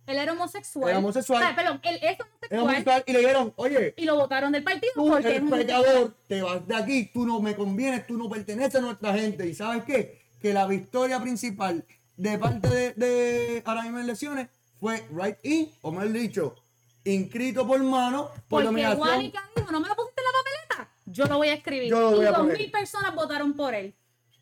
Él era homosexual. Era homosexual. O sea, perdón, él es Era homosexual. y le dijeron, oye, Y lo votaron del partido tú porque es eres pecador, te vas de aquí, tú no me convienes, tú no perteneces a nuestra gente. ¿Y sabes qué? Que la victoria principal de parte de, de ahora mismo en elecciones fue right in, o mejor dicho, inscrito por mano, por Porque dijo, no me lo pusiste en la papeleta. Yo lo voy a escribir. Yo lo voy y dos mil personas votaron por él.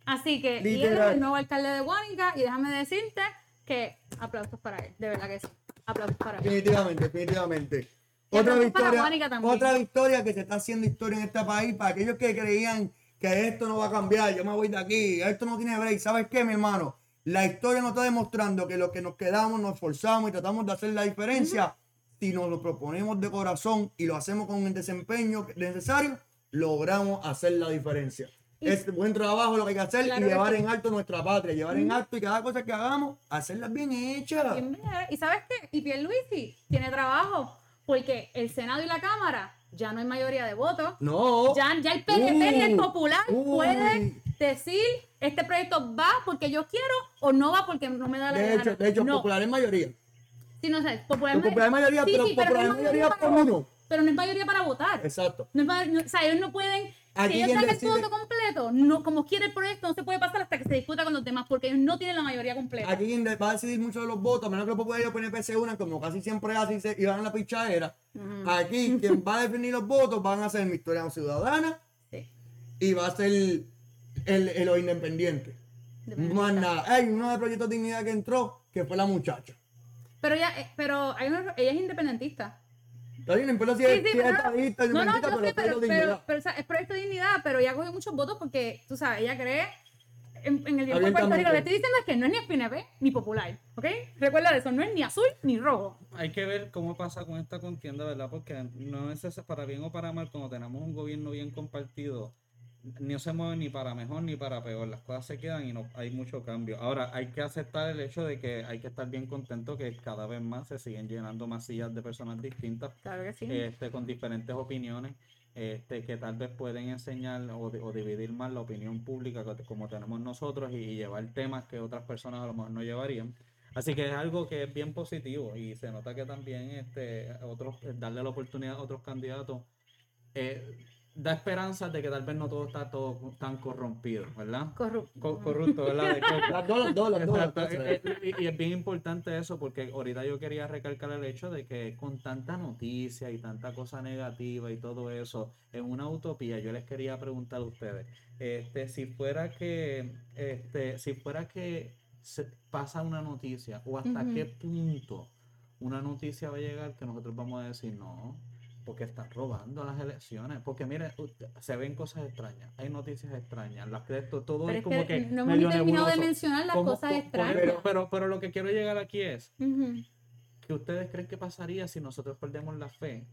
Así que, y él es el nuevo alcalde de Guánica. Y déjame decirte que aplausos para él. De verdad que sí. Aplausos para él. Definitivamente, definitivamente. Otra victoria, otra victoria que se está haciendo historia en este país para aquellos que creían que esto no va a cambiar, yo me voy de aquí, esto no tiene break. ¿Sabes qué, mi hermano? La historia nos está demostrando que los que nos quedamos, nos esforzamos y tratamos de hacer la diferencia, si nos lo proponemos de corazón y lo hacemos con el desempeño necesario, logramos hacer la diferencia. Y- es buen trabajo lo que hay que hacer Claro y llevar sí. en alto nuestra patria, llevar en alto y cada cosa que hagamos, hacerlas bien hechas. Bien. ¿Y sabes qué? Y Pierluisi tiene trabajo. Porque el Senado y la Cámara ya no hay mayoría de votos. No. Ya, ya el PNP y el Uh, Popular uy. puede decir este proyecto va porque yo quiero o no va porque no me da la De gana. hecho, de hecho, no. popular en mayoría. Sí, no sé, popular, El popular mayoría, pero popular no es mayoría por uno. Pero no es mayoría para votar. Exacto. No es no- o sea, ellos no pueden. Aquí si ellos dan el voto completo, no, como quiere el proyecto, no se puede pasar hasta que se discuta con los demás, porque ellos no tienen la mayoría completa. Aquí quien va a decidir mucho de los votos, a menos que los populares PNP se unan, como casi siempre se, y van a la pichadera. Aquí quien va a definir los votos van a ser mi historia ciudadana Sí. y va a ser el, el, el- los independientes. Más nada. Hay uno de Proyectos Dignidad que entró, que fue la muchacha. Pero ella, eh, pero hay unos- ella es independentista. Está bien, no importa si Sí, es, sí, pero- estadista, No, no, yo pero sé, pero, pero, pero, o sea, es proyecto de dignidad, pero ella cogió muchos votos porque, tú sabes, ella cree en, en el tiempo de Puerto. Rico. Le estoy diciendo es que no es ni PNP ni popular, ¿ok? Recuerda eso, no es ni azul ni rojo. Hay que ver cómo pasa con esta contienda, ¿verdad? Porque no es para bien o para mal, cuando tenemos un gobierno bien compartido, no se mueve ni para mejor ni para peor. Las cosas se quedan y no hay mucho cambio. Ahora, hay que aceptar el hecho de que hay que estar bien contento que cada vez más se siguen llenando más sillas de personas distintas, Claro que sí. este, con diferentes opiniones, este, que tal vez pueden enseñar o, o dividir más la opinión pública co- como tenemos nosotros y, y llevar temas que otras personas a lo mejor no llevarían. Así que es algo que es bien positivo y se nota que también este, otros, darle la oportunidad a otros candidatos eh, da esperanza de que tal vez no todo está todo tan corrompido, ¿verdad? Corrupto. Co- corrupto, ¿verdad? De Y, y es bien importante eso porque ahorita yo quería recalcar el hecho de que con tanta noticia y tanta cosa negativa y todo eso, en una utopía, yo les quería preguntar a ustedes, este, si fuera que, este, si fuera que se pasa una noticia o hasta qué punto una noticia va a llegar que nosotros vamos a decir no. Porque están robando las elecciones. Porque mire, usted- se ven cosas extrañas. Hay noticias extrañas. Las esto, todo Pero es es como que no hemos terminado de mencionar las ¿Cómo- cosas extrañas. pero, pero lo que quiero llegar aquí es Ujú. que ustedes creen que pasaría si nosotros perdemos la fe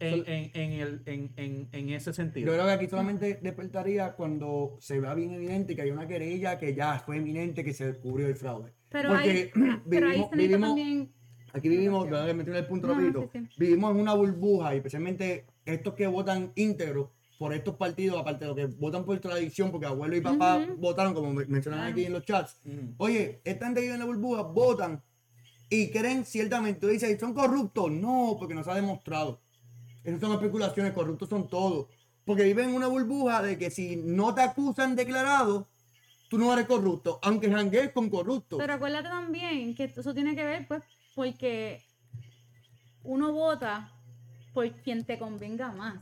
en, en, en, el, en, en, en ese Yo sentido. creo que aquí solamente despertaría cuando se vea bien evidente que hay una querella que ya fue eminente que se descubrió el fraude. Pero Porque ahí, [clears throat] pero ahí vivimos, se necesita vivimos, también. Aquí vivimos, voy a meter el punto No, no, rapidito, sí, sí. vivimos en una burbuja y especialmente estos que votan íntegros por estos partidos, aparte de lo que votan por tradición, porque abuelo y papá votaron, como me- mencionan Claro. aquí en los chats. Oye, que vive en la burbuja, votan y creen ciertamente, tú dices, ¿son corruptos? No, porque no se ha demostrado. Esas son especulaciones, corruptos son todos. Porque viven en una burbuja de que si no te acusan declarado, tú no eres corrupto, aunque janguees con corruptos. Pero acuérdate también que eso tiene que ver, pues, porque uno vota por quien te convenga más.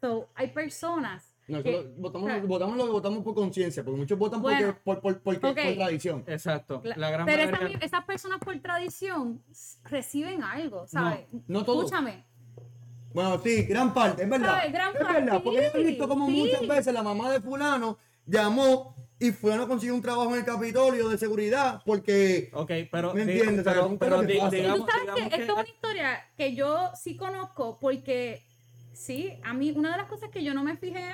So, hay personas Nosotros que- votamos, claro. votamos lo que votamos por conciencia, porque muchos votan porque- por, por, porque- por tradición. Exacto. Cla- La gran Pero esas personas por tradición reciben algo, ¿sabes? no todos. Escúchame. Bueno, sí, gran parte, es verdad. ¿Sabes? Gran es parte, verdad, porque yo he visto como sí. muchas veces la mamá de fulano llamó y fulano consiguió un trabajo en el Capitolio de seguridad porque... Ok, pero, ¿Me entiendes? Pero, pero digamos, que que esto es una historia que yo sí conozco porque, sí, a mí una de las cosas que yo no me fijé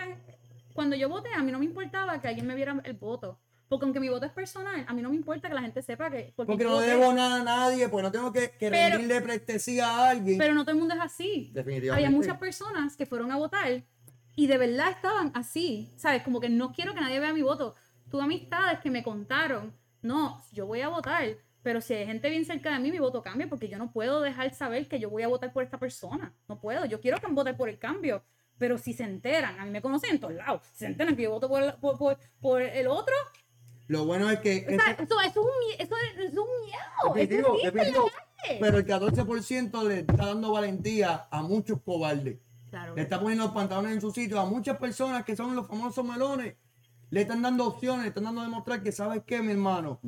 cuando yo voté, a mí no me importaba que alguien me viera el voto. Porque aunque mi voto es personal, a mí no me importa que la gente sepa que... Porque no debo nada a nadie, pues no tengo que, que Pero- rendirle prestesía a alguien. Pero no todo el mundo es así. Definitivamente. Había muchas personas que fueron a votar y de verdad estaban así, ¿sabes? Como que no quiero que nadie vea mi voto. Tuve amistades que me contaron, no, yo voy a votar, pero si hay gente bien cerca de mí, mi voto cambia porque yo no puedo dejar saber que yo voy a votar por esta persona. No puedo, yo quiero que voten por el cambio. Pero si se enteran, a mí me conocen en todos lados, si se enteran que yo voto por, el- por, por- por el otro, Lo bueno es que... o sea, eso, eso es un, eso es, un miedo. Definitivo, eso definitivo. Pero el 14% le está dando valentía a muchos cobardes. Claro. Le está poniendo los pantalones en su sitio a muchas personas que son los famosos melones. Le están dando opciones, le están dando a demostrar que, ¿sabes qué, mi hermano?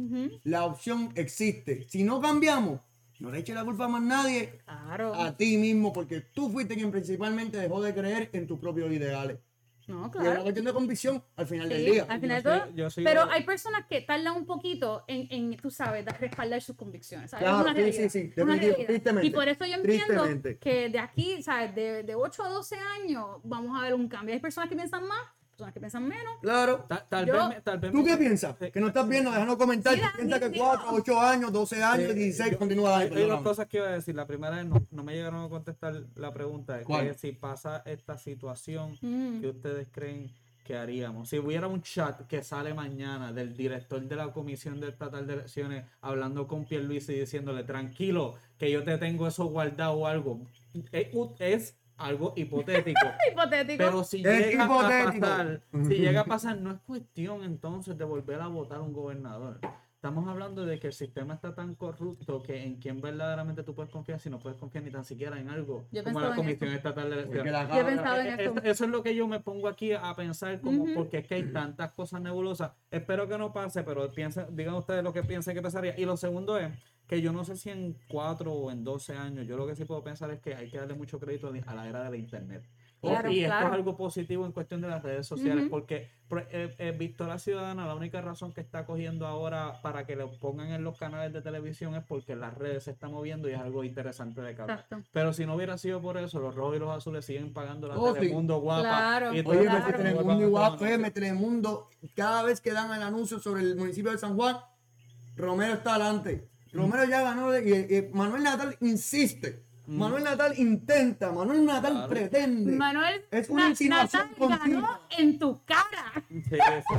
La opción existe. Si no cambiamos, no le eches la culpa a más nadie, Claro. a ti mismo, porque tú fuiste quien principalmente dejó de creer en tus propios ideales. No, Y es claro. una cuestión de convicción al final del día. al final Yo de soy- todo. yo soy pero de- hay personas que tardan un poquito en, en tú sabes, dar- respaldar sus convicciones. ¿sabes? Claro, sí, sí, sí, tristemente, Y por eso yo entiendo que de aquí, ¿sabes? De, de 8 a 12 años vamos a ver un cambio. Hay personas que piensan más, personas que piensan menos. Claro. Ta- tal, Yo- vez, me- tal vez ¿Tú qué piensas? Que no estás viendo, déjanos comentar. Sí, piensas que Dani, 4, 8 años, 12 años, Eh, 16, yo- continúa Hay, ahí, hay dos cosas que iba a decir. La primera es, no, no me llegaron a contestar la pregunta. ¿Cuál? Que si pasa esta situación, Mm. ¿qué ustedes creen que haríamos? Si hubiera un chat que sale mañana del director de la Comisión de Estatal de Elecciones hablando con Pierluisi y diciéndole, tranquilo, que yo te tengo eso guardado o algo. Es, es algo hipotético. [laughs] Hipotético. Pero si Es llega hipotético. a pasar, si [laughs] llega a pasar, no es cuestión entonces de volver a votar un gobernador. Estamos hablando de que el sistema está tan corrupto que en quién verdaderamente tú puedes confiar si no puedes confiar ni tan siquiera en algo Yo como la Comisión Estatal de Elecciones. la Yo he cabra- pensado en Eh, esto. es- Eso es lo que yo me pongo aquí a pensar, como Ujú. porque es que hay tantas cosas nebulosas. Espero que no pase, pero piensa, digan ustedes lo que piensan que pasaría. Y lo segundo es que yo no sé si en 4 o en 12 años, yo lo que sí puedo pensar es que hay que darle mucho crédito a la era de la internet. Claro, y esto claro. es algo positivo en cuestión de las redes sociales, Ujú. porque por- eh, eh, Victoria Ciudadana, la única razón que está cogiendo ahora para que lo pongan en los canales de televisión es porque las redes se están moviendo y es algo interesante de. Exacto. Pero si no hubiera sido por eso, los rojos y los azules siguen pagando la Oh, sí. Telemundo guapa. Claro. y todo Oye, el me mundo Claro. Telemundo vuelvan a igual, tomar fue, me Telemundo, cada vez que dan el anuncio sobre el municipio de San Juan, Romero está adelante. Romero ya ganó y, y Manuel Natal insiste. Manuel Natal intenta, Manuel Natal Claro. pretende. Manuel Es una Na- Natal ganó continua. en tu cara. Sí, sí.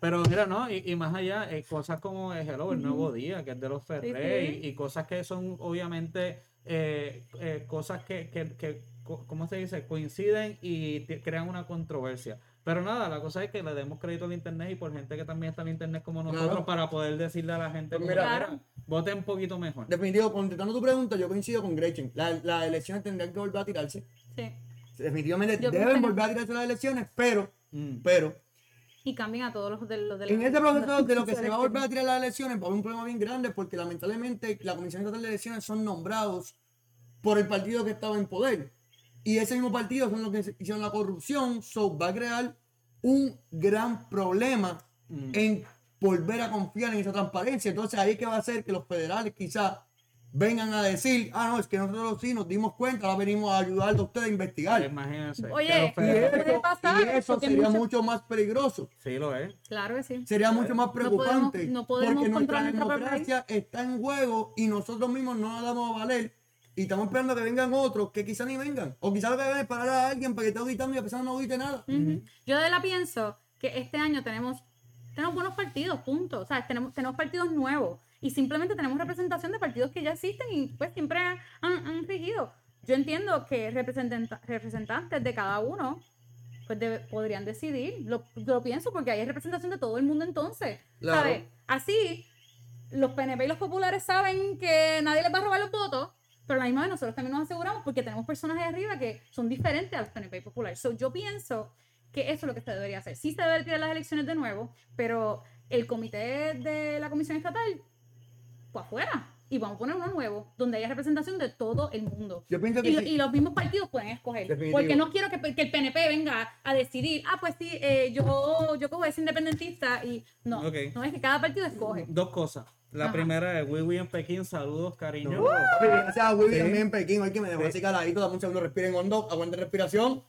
Pero mira, ¿no? Y, y más allá, eh, cosas como el Hello, el Nuevo Día, que es de los Ferré, sí. y, y cosas que son obviamente eh, eh, cosas que, que, que, co- ¿cómo se dice? Coinciden y crean una controversia. Pero nada, la cosa es que le demos crédito al Internet y por gente que también está en Internet como nosotros Claro. para poder decirle a la gente, Pues mira. mira. Vote un poquito mejor. Definitivo, contestando tu pregunta, yo coincido con Gretchen. La- Las elecciones tendrían que volver a tirarse. Sí. Definitivamente Yo deben volver a tirarse las elecciones, pero, Mm. pero, Y cambian a todos los de los de en la- este proceso de lo que se va a volver a tirar las elecciones, va a haber un problema bien grande porque lamentablemente la Comisión Estatal de Elecciones son nombrados por el partido que estaba en poder. Y ese mismo partido son los que hicieron la corrupción, so va a crear un gran problema Mm. en volver a confiar en esa transparencia. Entonces ahí que va a hacer que los federales quizás vengan a decir, ah, no, es que nosotros sí nos dimos cuenta, ahora venimos a ayudarle a ustedes a investigar. Imagínense. Oye, Y eso, pasar, y eso sería mucho más peligroso. Sí, lo es. Claro que sí. Sería mucho más preocupante. no podemos porque nuestra controlar nuestra propia democracia está en juego y nosotros mismos no la damos a valer. Y estamos esperando que vengan otros que quizás ni vengan. O quizás lo que hagan es parar a alguien para que esté auditando y a pesar no audite nada. Yo de la pienso que este año tenemos, tenemos buenos partidos, punto. O sea, tenemos, tenemos partidos nuevos y simplemente tenemos representación de partidos que ya existen y pues siempre han, han regido. Yo entiendo que representanta- representantes de cada uno pues debe- podrían decidir. Lo, lo pienso porque ahí hay representación de todo el mundo entonces. Claro. ¿sabes? Así, los PNP y los populares saben que nadie les va a robar los votos, pero a la misma vez nosotros también nos aseguramos porque tenemos personas de arriba que son diferentes a los PNP y populares. So, yo pienso que eso es lo que se debería hacer. Sí se debe tirar las elecciones de nuevo, pero el comité de la comisión estatal, pues afuera. Y vamos a poner uno nuevo, donde haya representación de todo el mundo. Yo pienso que Y, sí. y los mismos partidos pueden escoger. Definitivo. Porque no quiero que, que el PNP venga a decidir, ah, pues sí, eh, yo, yo como es independentista y no, Ok. no es que cada partido escoge. Dos cosas. La Ajá. primera es Wiwi en Pekín, saludos, cariño. No. Papi, Gracias a Willy Sí. también en Pekín, hoy que me dejó Sí. así caladito, dame un segundo, respiren hondo, aguanten respiración.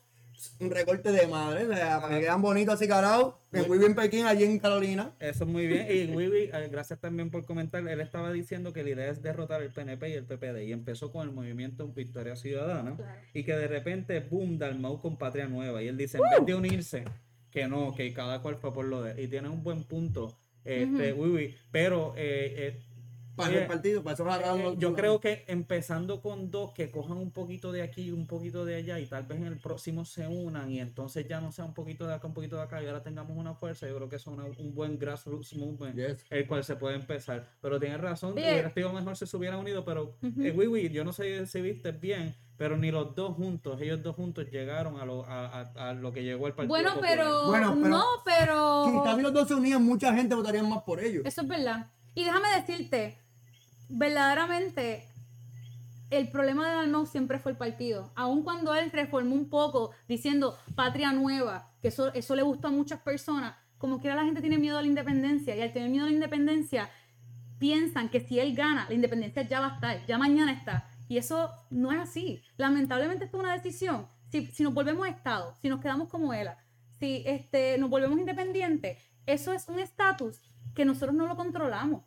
Un recorte de madre, o sea, para que quedan bonitos así carados. En Willy en Pekín, allí en Carolina. Eso es muy bien. Y Wiwi, eh, gracias también por comentar. Él estaba diciendo que la idea es derrotar el PNP y el PPD. Y empezó con el movimiento Victoria Ciudadana. Claro. Y que de repente, boom, Dalmau con Patria Nueva. Y él dice, en vez de unirse, que no, que cada cual fue por lo de. Y tiene un buen punto, este, Wiwi. Pero eh, eh, Para Oye, el partido, para eso agarraron Eh, yo creo que empezando con dos que cojan un poquito de aquí y un poquito de allá y tal vez en el próximo se unan y entonces ya no sea un poquito de acá, un poquito de acá y ahora tengamos una fuerza, yo creo que es una- un buen grassroots movement Yes. el cual se puede empezar. Pero tienes razón, hubiera sido mejor si se hubieran unido, pero eh, yo no sé si viste bien, pero ni los dos juntos, ellos dos juntos llegaron a lo, a, a- a lo que llegó el partido. Bueno, pero, Bueno, pero- no, pero Quizás si los dos se unían, mucha gente votaría más por ellos. eso es verdad. Y déjame decirte, verdaderamente el problema de Dalmau siempre fue el partido. Aun cuando él reformó un poco diciendo patria nueva, que eso, eso le gustó a muchas personas, como quiera la gente tiene miedo a la independencia y al tener miedo a la independencia piensan que si él gana, la independencia ya va a estar, ya mañana está. Y eso no es así. Lamentablemente esto es una decisión. Si, si nos volvemos Estado, si nos quedamos como ELA, si este, nos volvemos independientes, eso es un estatus que nosotros no lo controlamos.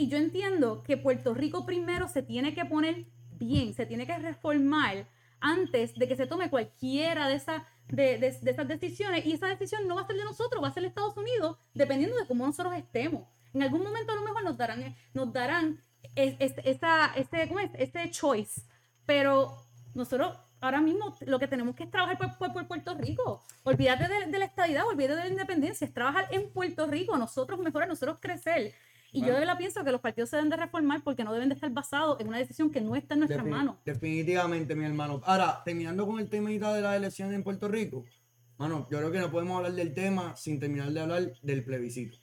Y yo entiendo que Puerto Rico primero se tiene que poner bien, se tiene que reformar antes de que se tome cualquiera de, esas de, de- de esas decisiones. Y esa decisión no va a ser de nosotros, va a ser de Estados Unidos, dependiendo de cómo nosotros estemos. En algún momento a lo mejor nos darán, nos darán es- es- esa, ese, ¿cómo es? ese choice. Pero nosotros ahora mismo lo que tenemos que es trabajar por, por- por Puerto Rico. Olvídate de, de la estadidad, olvídate de la independencia, es trabajar en Puerto Rico, nosotros mejorar, nosotros crecer. Y yo Bueno. de verdad pienso que los partidos se deben de reformar porque no deben de estar basados en una decisión que no está en nuestras manos. Definitivamente, mi hermano. Ahora, terminando con el temita de las elecciones en Puerto Rico, mano, yo creo que no podemos hablar del tema sin terminar de hablar del plebiscito.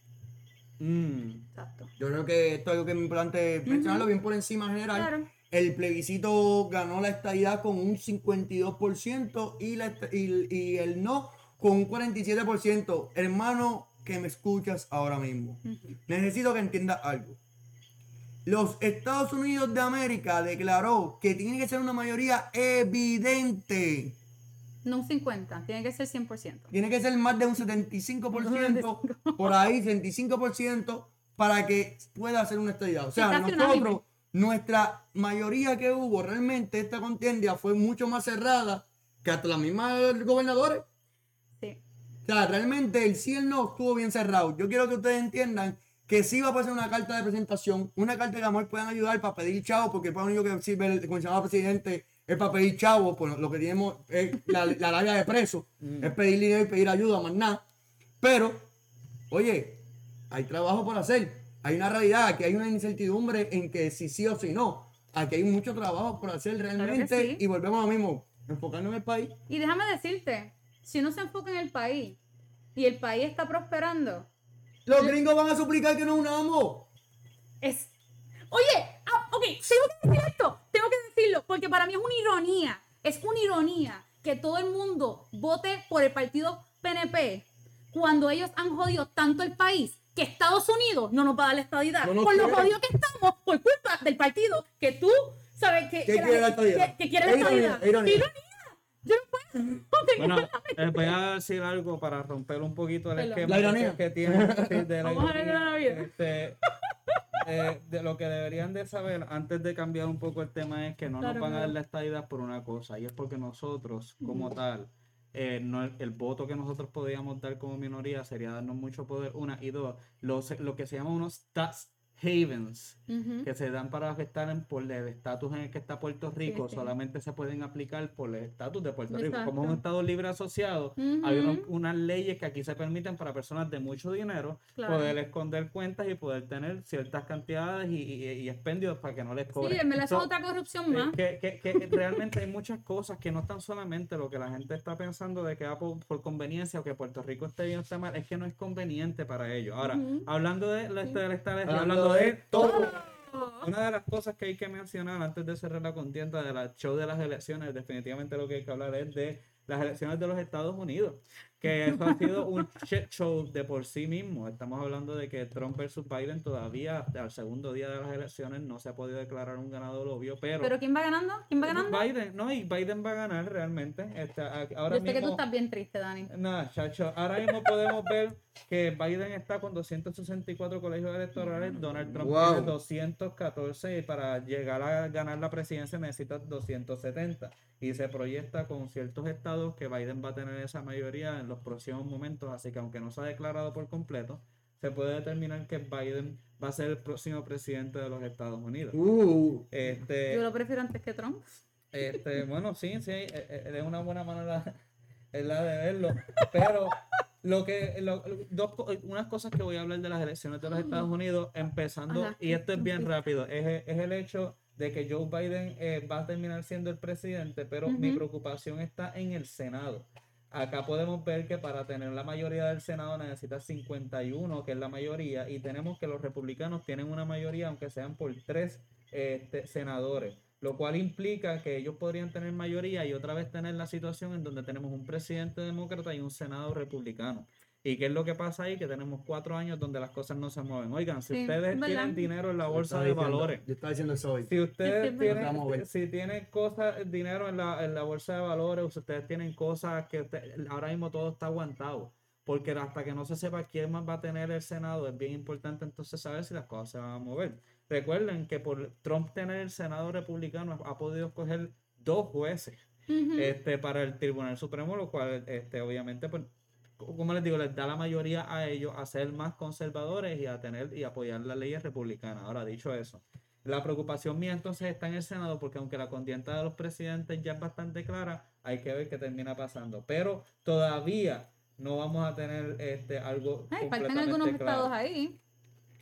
Mm. Exacto. Yo creo que esto es algo que es importante mencionarlo bien por encima general. Claro. El plebiscito ganó la estadidad con un 52% y, la, y, y el no con un 47%. Hermano, que me escuchas ahora mismo. Necesito que entiendas algo. Los Estados Unidos de América declaró que tiene que ser una mayoría evidente. No un 50, tiene que ser 100%. Tiene que ser más de un 75%, por ahí 75%, para que pueda hacer una estadidad. O sea, nosotros, nuestra mayoría que hubo, realmente esta contienda fue mucho más cerrada que hasta las mismas gobernadores. O sea, realmente el sí y el no estuvo bien cerrado. Yo quiero que ustedes entiendan que sí va a pasar una carta de presentación, una carta que a lo mejor puedan ayudar para pedir chavo, porque para lo único que sirve el comisionado presidente es para pedir chavo, pues lo que tenemos es la, la larga de preso, es pedir dinero y pedir ayuda, más nada. Pero, oye, hay trabajo por hacer. Hay una realidad, aquí hay una incertidumbre en que si sí o si no. Aquí hay mucho trabajo por hacer realmente sí. y volvemos a lo mismo, enfocarnos en el país. Y déjame decirte, si uno se enfoca en el país y el país está prosperando, Los gringos van a suplicar que nos unamos. es... Oye, ah, ok, tengo que decir esto, tengo que decirlo, porque para mí es una ironía, es una ironía que todo el mundo vote por el partido PNP cuando ellos han jodido tanto el país que Estados Unidos no nos va a dar la estadidad. No por lo quiere. jodido que estamos, por culpa del partido que tú sabes que, ¿Qué que quiere la estadidad? Que, que quiere la Es ironía, estadidad. es ironía. Ironía. Yo no puedo. [laughs] Bueno, la eh, voy a decir algo para romper un poquito el esquema La ironía. que, tiene [laughs] de la Vamos a ver ironía. la vida. Este, eh, de lo que deberían de saber antes de cambiar un poco el tema es que no Claro, nos van a dar la estadidad por una cosa y es porque nosotros como tal eh, no, el, el voto que nosotros podíamos dar como minoría sería darnos mucho poder una y dos los, lo que se llama unos tax havens que se dan para afectar en- por el estatus en el que está Puerto Rico sí. solamente se pueden aplicar por el estatus de Puerto Rico. Como es un estado libre asociado, hay unos- Ujú. unas leyes que aquí se permiten para personas de mucho dinero Claro. poder esconder cuentas y poder tener ciertas cantidades y, y, y expendios para que no les cobren. Sí, es So, otra corrupción eh, más. que, que- que realmente hay muchas cosas que no están solamente lo que la gente está pensando de que va por, por conveniencia o que Puerto Rico esté bien o esté mal, es que no es conveniente para ellos. Ahora, Ujú. hablando de la de la esta- Hablando de de todo. Una de las cosas que hay que mencionar antes de cerrar la contienda del show de las elecciones, definitivamente lo que hay que hablar es de las elecciones de los Estados Unidos, que eso ha sido un shit show de por sí mismo. Estamos hablando de que Trump versus Biden todavía al segundo día de las elecciones no se ha podido declarar un ganador obvio, pero, ¿Pero quién va ganando? ¿Quién va ganando? Biden, no, y Biden va a ganar realmente. Este, a- ahora Yo sé que tú mismo- estás bien triste, Dani. Nada, chacho. Ahora mismo podemos ver que Biden está con 264 colegios electorales, Donald Trump Wow. tiene 214 y para llegar a ganar la presidencia necesita 270 y se proyecta con ciertos estados que Biden va a tener esa mayoría en los próximos momentos, así que aunque no se ha declarado por completo, se puede determinar que Biden va a ser el próximo presidente de los Estados Unidos. Uh, Este, Yo lo prefiero antes que Trump. este, bueno, sí, sí, eh, eh, es una buena manera es la de verlo. Pero lo que, lo- dos, unas cosas que voy a hablar de las elecciones de los Estados Unidos, empezando, Ajá. y esto es bien rápido, es, es el hecho de que Joe Biden eh, va a terminar siendo el presidente, pero mi Ujú. preocupación está en el Senado. Acá podemos ver que para tener la mayoría del Senado necesita 51, que es la mayoría, y tenemos que los republicanos tienen una mayoría, aunque sean por tres este, senadores, lo cual implica que ellos podrían tener mayoría y otra vez tener la situación en donde tenemos un presidente demócrata y un senado republicano. ¿Y qué es lo que pasa ahí? Que tenemos cuatro años donde las cosas no se mueven. Oigan, si Sí, ustedes verdad. tienen dinero en la bolsa de diciendo- valores, Yo estaba diciendo eso hoy. si ustedes Sí, tienen, si tienen cosas, dinero en la, en la bolsa de valores, o si ustedes tienen cosas que usted- ahora mismo todo está aguantado. Porque hasta que no se sepa quién más va a tener el Senado, es bien importante entonces saber si las cosas se van a mover. Recuerden que por Trump tener el Senado republicano ha podido escoger dos jueces este, para el Tribunal Supremo, lo cual este, obviamente, pues, como les digo, les da la mayoría a ellos a ser más conservadores y a tener y apoyar las leyes republicanas. Ahora, dicho eso, la preocupación mía entonces está en el Senado, porque aunque la contienda de los presidentes ya es bastante clara, hay que ver qué termina pasando. Pero todavía no vamos a tener este, algo. Ay, faltan completamente algunos claro. estados ahí.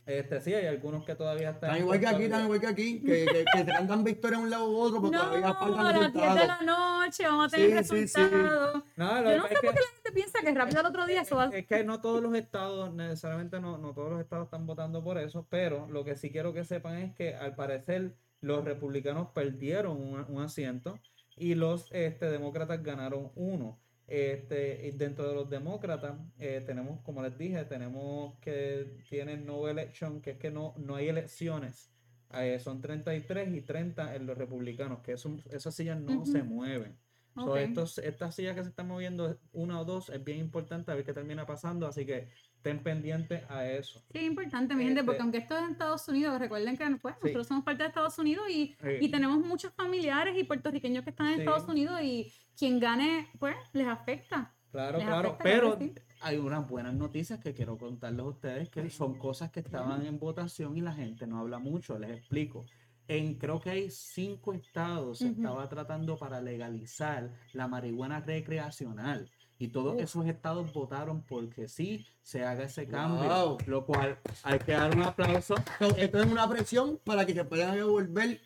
Este, sí, hay algunos que todavía están. Tan igual que aquí, tan igual que aquí, que, que, que cantan victorias de un lado u otro, porque No, todavía a faltan las 10 de resultados. la noche vamos a tener Sí, sí, sí. resultados. No, lo Yo no sé por qué la gente piensa que rápido al otro día eso va a... Es que no todos los estados, necesariamente no, no todos los estados están votando por eso, pero lo que sí quiero que sepan es que al parecer los republicanos perdieron un, un asiento y los este, demócratas ganaron uno. Este, y dentro de los demócratas eh, tenemos, como les dije, tenemos que tienen no election, que es que no, no hay elecciones. Eh, son 33 y 30 en los republicanos, que son- esas sillas no se Ujú. mueven. So, Ok. estos, estas sillas que se están moviendo, una o dos, es bien importante a ver qué termina pasando, así que estén pendientes a eso. Sí, es importante, mi gente, porque Este- aunque esto es en Estados Unidos, recuerden que pues, Sí. nosotros somos parte de Estados Unidos y, Sí. y tenemos muchos familiares y puertorriqueños que están en Sí. Estados Unidos y quien gane, pues, les afecta. Claro, Les claro, afecta, pero hay unas buenas noticias que quiero contarles a ustedes que son cosas que estaban en votación y la gente no habla mucho, les explico. En creo que hay cinco estados se Ujú. estaba tratando para legalizar la marihuana recreacional y todos esos estados votaron porque sí se haga ese cambio, Wow. lo cual hay que dar un aplauso. So, Esto es una presión para que se puedan devolver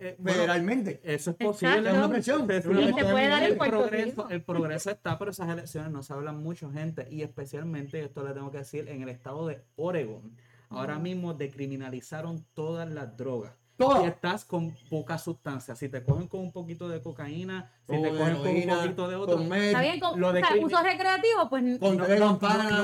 Eh, bueno, federalmente. Eso es Exacto. posible. Es una presión. Se- es una Y se presión. puede dar en el progreso, Rico. el progreso está, pero esas elecciones no se hablan mucho, gente. Y especialmente, esto le tengo que decir, en el estado de Oregon. Ahora mismo decriminalizaron todas las drogas. Todas. Si estás con poca sustancia, si te cogen con un poquito de cocaína, si te cogen con un poquito de otro, Está bien, con lo de o sea, crimi- uso recreativo, pues con no,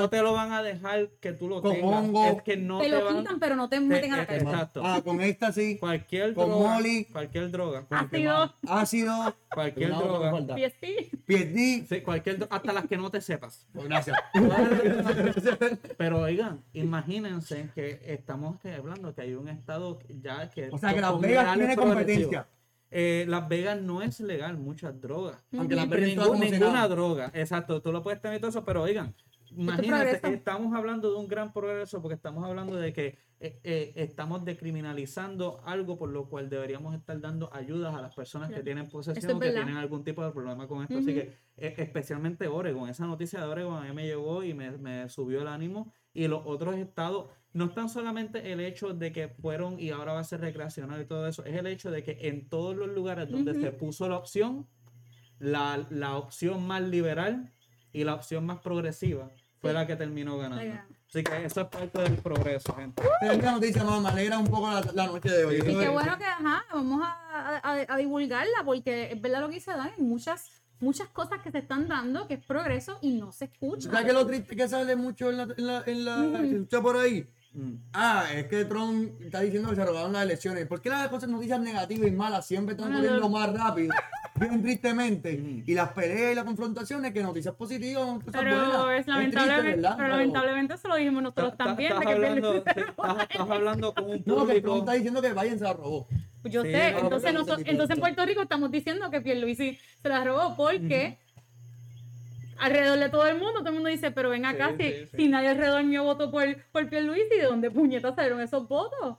te lo van a dejar que tú lo Con tengas. hongo. Es que no te te, lo van quitan, pero no te meten a la eh, cárcel. exacto. ah, con éxtasis, Cualquier con droga, Molly. cualquier droga, Ácido, ácido, cualquier droga. PSP. PSD. sí, cualquier dro- hasta las que no te sepas. Pues gracias. [laughs] Pero oigan, imagínense que estamos hablando que hay un estado ya que... O sea que Vegas ideales tiene competencia. Eh, Las Vegas no es legal muchas drogas. Aunque Las Vegas ningún- ninguna droga. Exacto, tú lo puedes tener todo eso, pero oigan, progreso. estamos hablando de un gran progreso porque estamos hablando de que eh, eh, estamos decriminalizando algo por lo cual deberíamos estar dando ayudas a las personas que tienen posesión es o que tienen algún tipo de problema con esto. Así que eh, especialmente Oregon, esa noticia de Oregon a mí me llegó y me, me subió el ánimo. Y los otros estados, no es tan solamente el hecho de que fueron y ahora va a ser recreacional y todo eso, es el hecho de que en todos los lugares donde Ujú. se puso la opción, la, la opción más liberal y la opción más progresiva fue Sí. la que terminó ganando. Oigan. Así que eso es parte del progreso, gente. Tremenda noticia, mamá. Me alegra un poco la, la noche de hoy. Sí, Y qué bueno que, ajá, vamos a, a- a divulgarla, porque es verdad lo que dice Dan, hay muchas, muchas cosas que se están dando, que es progreso y no se escucha. ¿Sabes qué es lo triste que sale mucho en la, en la, en la Ujú. se escucha por ahí? Mm. Ah, es que Trump está diciendo que se robaron las elecciones. ¿Por qué las cosas noticias negativas y malas siempre están Ah, corriendo no. más rápido? [laughs] Bien tristemente. Ujú. Y las peleas y las confrontaciones que noticias positivas cosas Pero buenas. es triste, ¿verdad? pero lamentablemente eso lo dijimos nosotros Ta- ta- también. Estás de que hablando, [laughs] estás- estás hablando con un No, que Trump está diciendo que Biden se la robó. Yo Sí, sé, no, entonces, noso- entonces en Puerto Rico estamos diciendo que Pierluisi se la robó porque alrededor de todo el mundo, todo el mundo dice, pero ven acá, Sí, si, sí, sí. si nadie alrededor mío votó por, por Pierluisi, ¿de dónde puñetas salieron esos votos?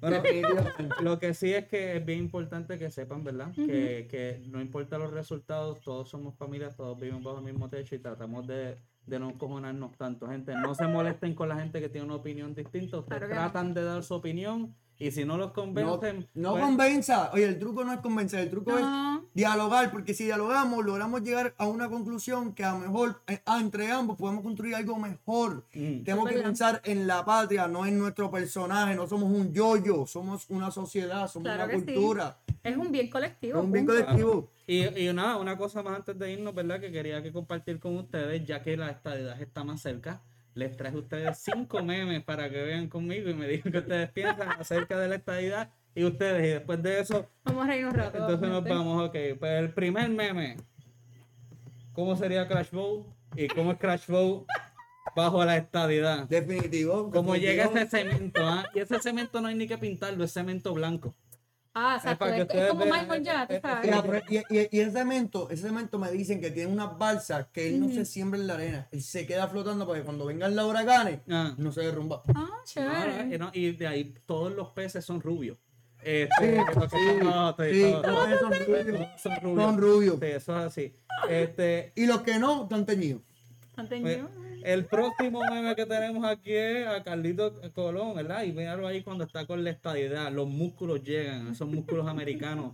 Bueno. [laughs] Lo que sí es que es bien importante que sepan, ¿verdad? que, que no importa los resultados, todos somos familias, todos vivimos bajo el mismo techo y tratamos de, de no encojonarnos tanto. Gente, no se molesten con la gente que tiene una opinión distinta. Ustedes Claro que no. tratan de dar su opinión y si no los No, convencen, no pues, convenza. Oye, el truco no es convencer, el truco es No. dialogar, porque si dialogamos, logramos llegar a una conclusión que a lo mejor eh, ah, entre ambos podemos construir algo mejor. Mm. Tenemos que pensar en la patria, no en nuestro personaje, no somos un yo-yo, somos una sociedad, somos Claro una sí. cultura, Es un bien colectivo. es un bien punto. colectivo. Y, y nada, una cosa más antes de irnos, ¿verdad? Que quería que compartir con ustedes, ya que la estadidad está más cerca. Les traje a ustedes cinco memes para que vean conmigo y me digan qué ustedes piensan acerca de la estadidad y ustedes. Y después de eso, Vamos a un rato. entonces nos vamos. Ok, pues el primer meme. ¿Cómo sería Crash Bow? ¿Y cómo es Crash Bow bajo la estadidad? Definitivo. Como llega definitivo. ese cemento, ¿ah? Y ese cemento no hay ni que pintarlo, es cemento blanco. Ah, exacto. Es, como vean, Michael eh, eh, sabes. Mira, pero- y, y- y ese cemento, ese cemento me dicen que tiene unas balsas que él no se siembra en la arena, él se queda flotando para que cuando vengan los huracanes Ah. no se derrumba. Ah, chévere. no, y de ahí todos los peces son rubios. Este, Sí, porque son- no, sí, Sí, todos- todos esos son rubios. son rubios. Son rubios. Sí, eso es así. Este, Y los que no, están teñidos. ¿Han pues, tenido? El próximo meme que tenemos aquí es a Carlito Colón, ¿verdad? Y míralo ahí cuando está con la estadidad. Los músculos llegan, esos músculos americanos.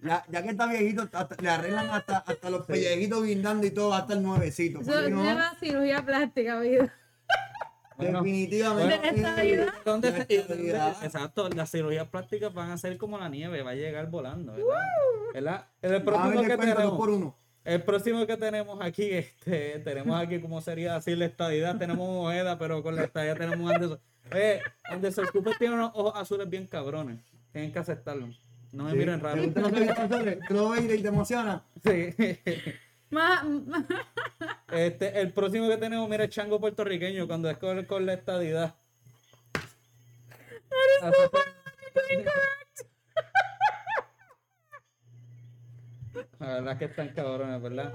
La- ya que está viejito, hasta- le arreglan hasta, hasta los pellejitos guindando y todo, hasta el nuevecito. Eso llama cirugía plástica, vida. Bueno, Definitivamente. De estabilidad. ¿Dónde La se-. Exacto, las cirugías plásticas van a ser como la nieve, va a llegar volando, ¿verdad? ¿Verdad? El próximo que tenemos, por uno. El próximo que tenemos aquí, este, tenemos aquí como sería así la estadidad, tenemos moneda, pero con la estadidad tenemos Anderson. Oye, Anderson Cooper tiene unos ojos azules bien cabrones, tienen que aceptarlo. No me Sí. miren ¿Te raro. ¿Tú lo ves y te emociona? Sí. [laughs] Este, el próximo que tenemos, mira, el chango puertorriqueño, cuando es con, con la estadidad. Así La verdad es que están cabrones, ¿verdad?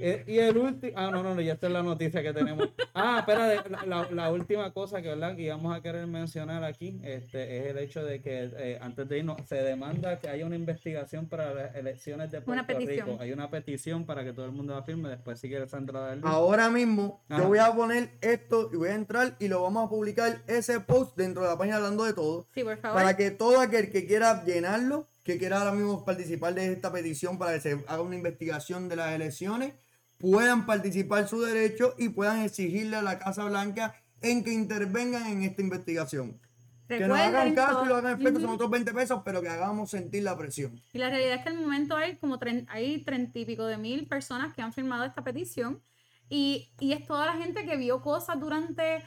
Eh, y el último. Ah, no, no, no, ya está es la noticia que tenemos. Ah, espera, la, la- la última cosa que, ¿verdad? que íbamos a querer mencionar aquí este, es el hecho de que eh, antes de irnos se demanda que haya una investigación para las elecciones de Puerto Una. Rico. Hay una petición para que todo el mundo la firme. Después, si quieres, Sandra, darle. Ahora mismo Ajá. yo voy a poner esto y voy a entrar y lo vamos a publicar ese post dentro de la página hablando de todo. Sí, por favor. Para que todo aquel que quiera llenarlo, que quiera ahora mismo participar de esta petición para que se haga una investigación de las elecciones, puedan participar su derecho y puedan exigirle a la Casa Blanca en que intervengan en esta investigación. que nos hagan caso y lo hagan efecto, Ujú. son otros 20 pesos, pero que hagamos sentir la presión. Y la realidad es que al momento hay como hay treinta y pico de mil personas que han firmado esta petición y, y es toda la gente que vio cosas durante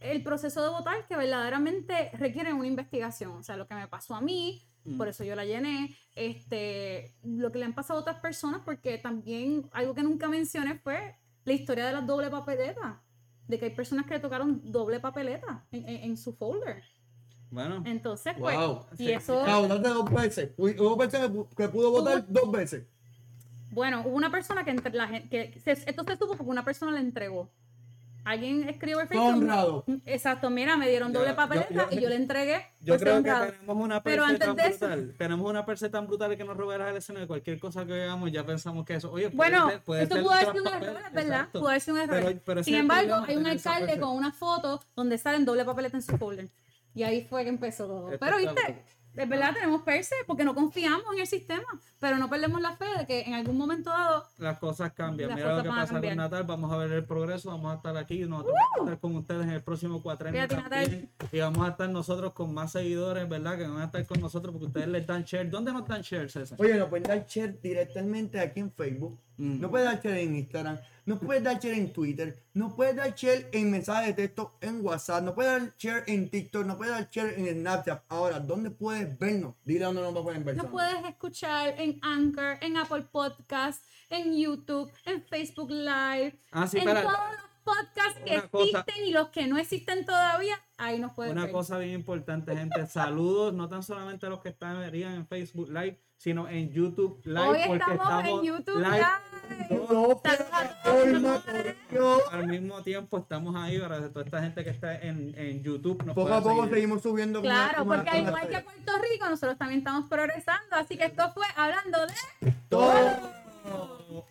el proceso de votar que verdaderamente requieren una investigación. O sea, lo que me pasó a mí, Mm. por eso yo la llené, este, lo que le han pasado a otras personas, porque también algo que nunca mencioné fue la historia de las doble papeletas. De que hay personas que le tocaron doble papeleta en, en- en su folder. Bueno, Entonces, pues, Wow. y eso... Ah, votaste dos veces. Hubo personas que pu- que pudo votar dos veces. Bueno, hubo una persona que, entre la gente, que se- esto se supo porque una persona le entregó. Alguien escribió el Facebook. honrado. Exacto, mira, me dieron doble yo- papeleta yo- y yo le entregué. Yo creo que tenemos una antes tan de eso- brutal. Tenemos una perse tan brutal que nos roba las elecciones de cualquier cosa que hagamos, ya pensamos que eso. Oye, puede Bueno, puede esto ser pudo haber sido un error, ¿verdad? Pudo haber sido un error. Pero- pero ese Sin embargo, hay un alcalde con una foto donde salen doble papeleta en su folder. Y ahí fue que empezó todo. Esto Pero viste, de verdad tenemos perse porque no confiamos en el sistema. Pero no perdemos la fe de que en algún momento dado Las cosas cambian. Las Mira lo cosas que van a pasa con. Natal. Vamos a ver el progreso. Vamos a estar aquí. Nosotros vamos a estar con ustedes en el próximo cuatrenio también. Y vamos a estar nosotros con más seguidores, ¿verdad? Que van a estar con nosotros porque ustedes les dan share. ¿Dónde nos dan share, César? Oye, nos pueden dar share directamente aquí en Facebook. Mm. No puedes dar share en Instagram. No puedes dar share en Twitter. No puedes dar share en mensajes de texto en WhatsApp. No puedes dar share en TikTok. No puedes dar share en Snapchat. Ahora, ¿dónde puedes vernos? Dile dónde nos pueden ver. Nos puedes escuchar en Anchor, en Apple Podcast, en YouTube, en Facebook Live, Ah, sí, en todos los podcasts que Una cosa- existen y los que no existen todavía, ahí nos pueden Una ver. cosa bien importante, gente. Saludos, no tan solamente a los que están en Facebook Live, sino en YouTube Live. Hoy porque estamos, en YouTube live. No. Al mismo tiempo estamos ahí para toda esta gente que está en, en YouTube. nos Poco a poco seguir. seguimos subiendo. Claro, una- con una- porque al una igual que. Puerto Rico, nosotros también estamos progresando. Así que esto fue hablando de Todo.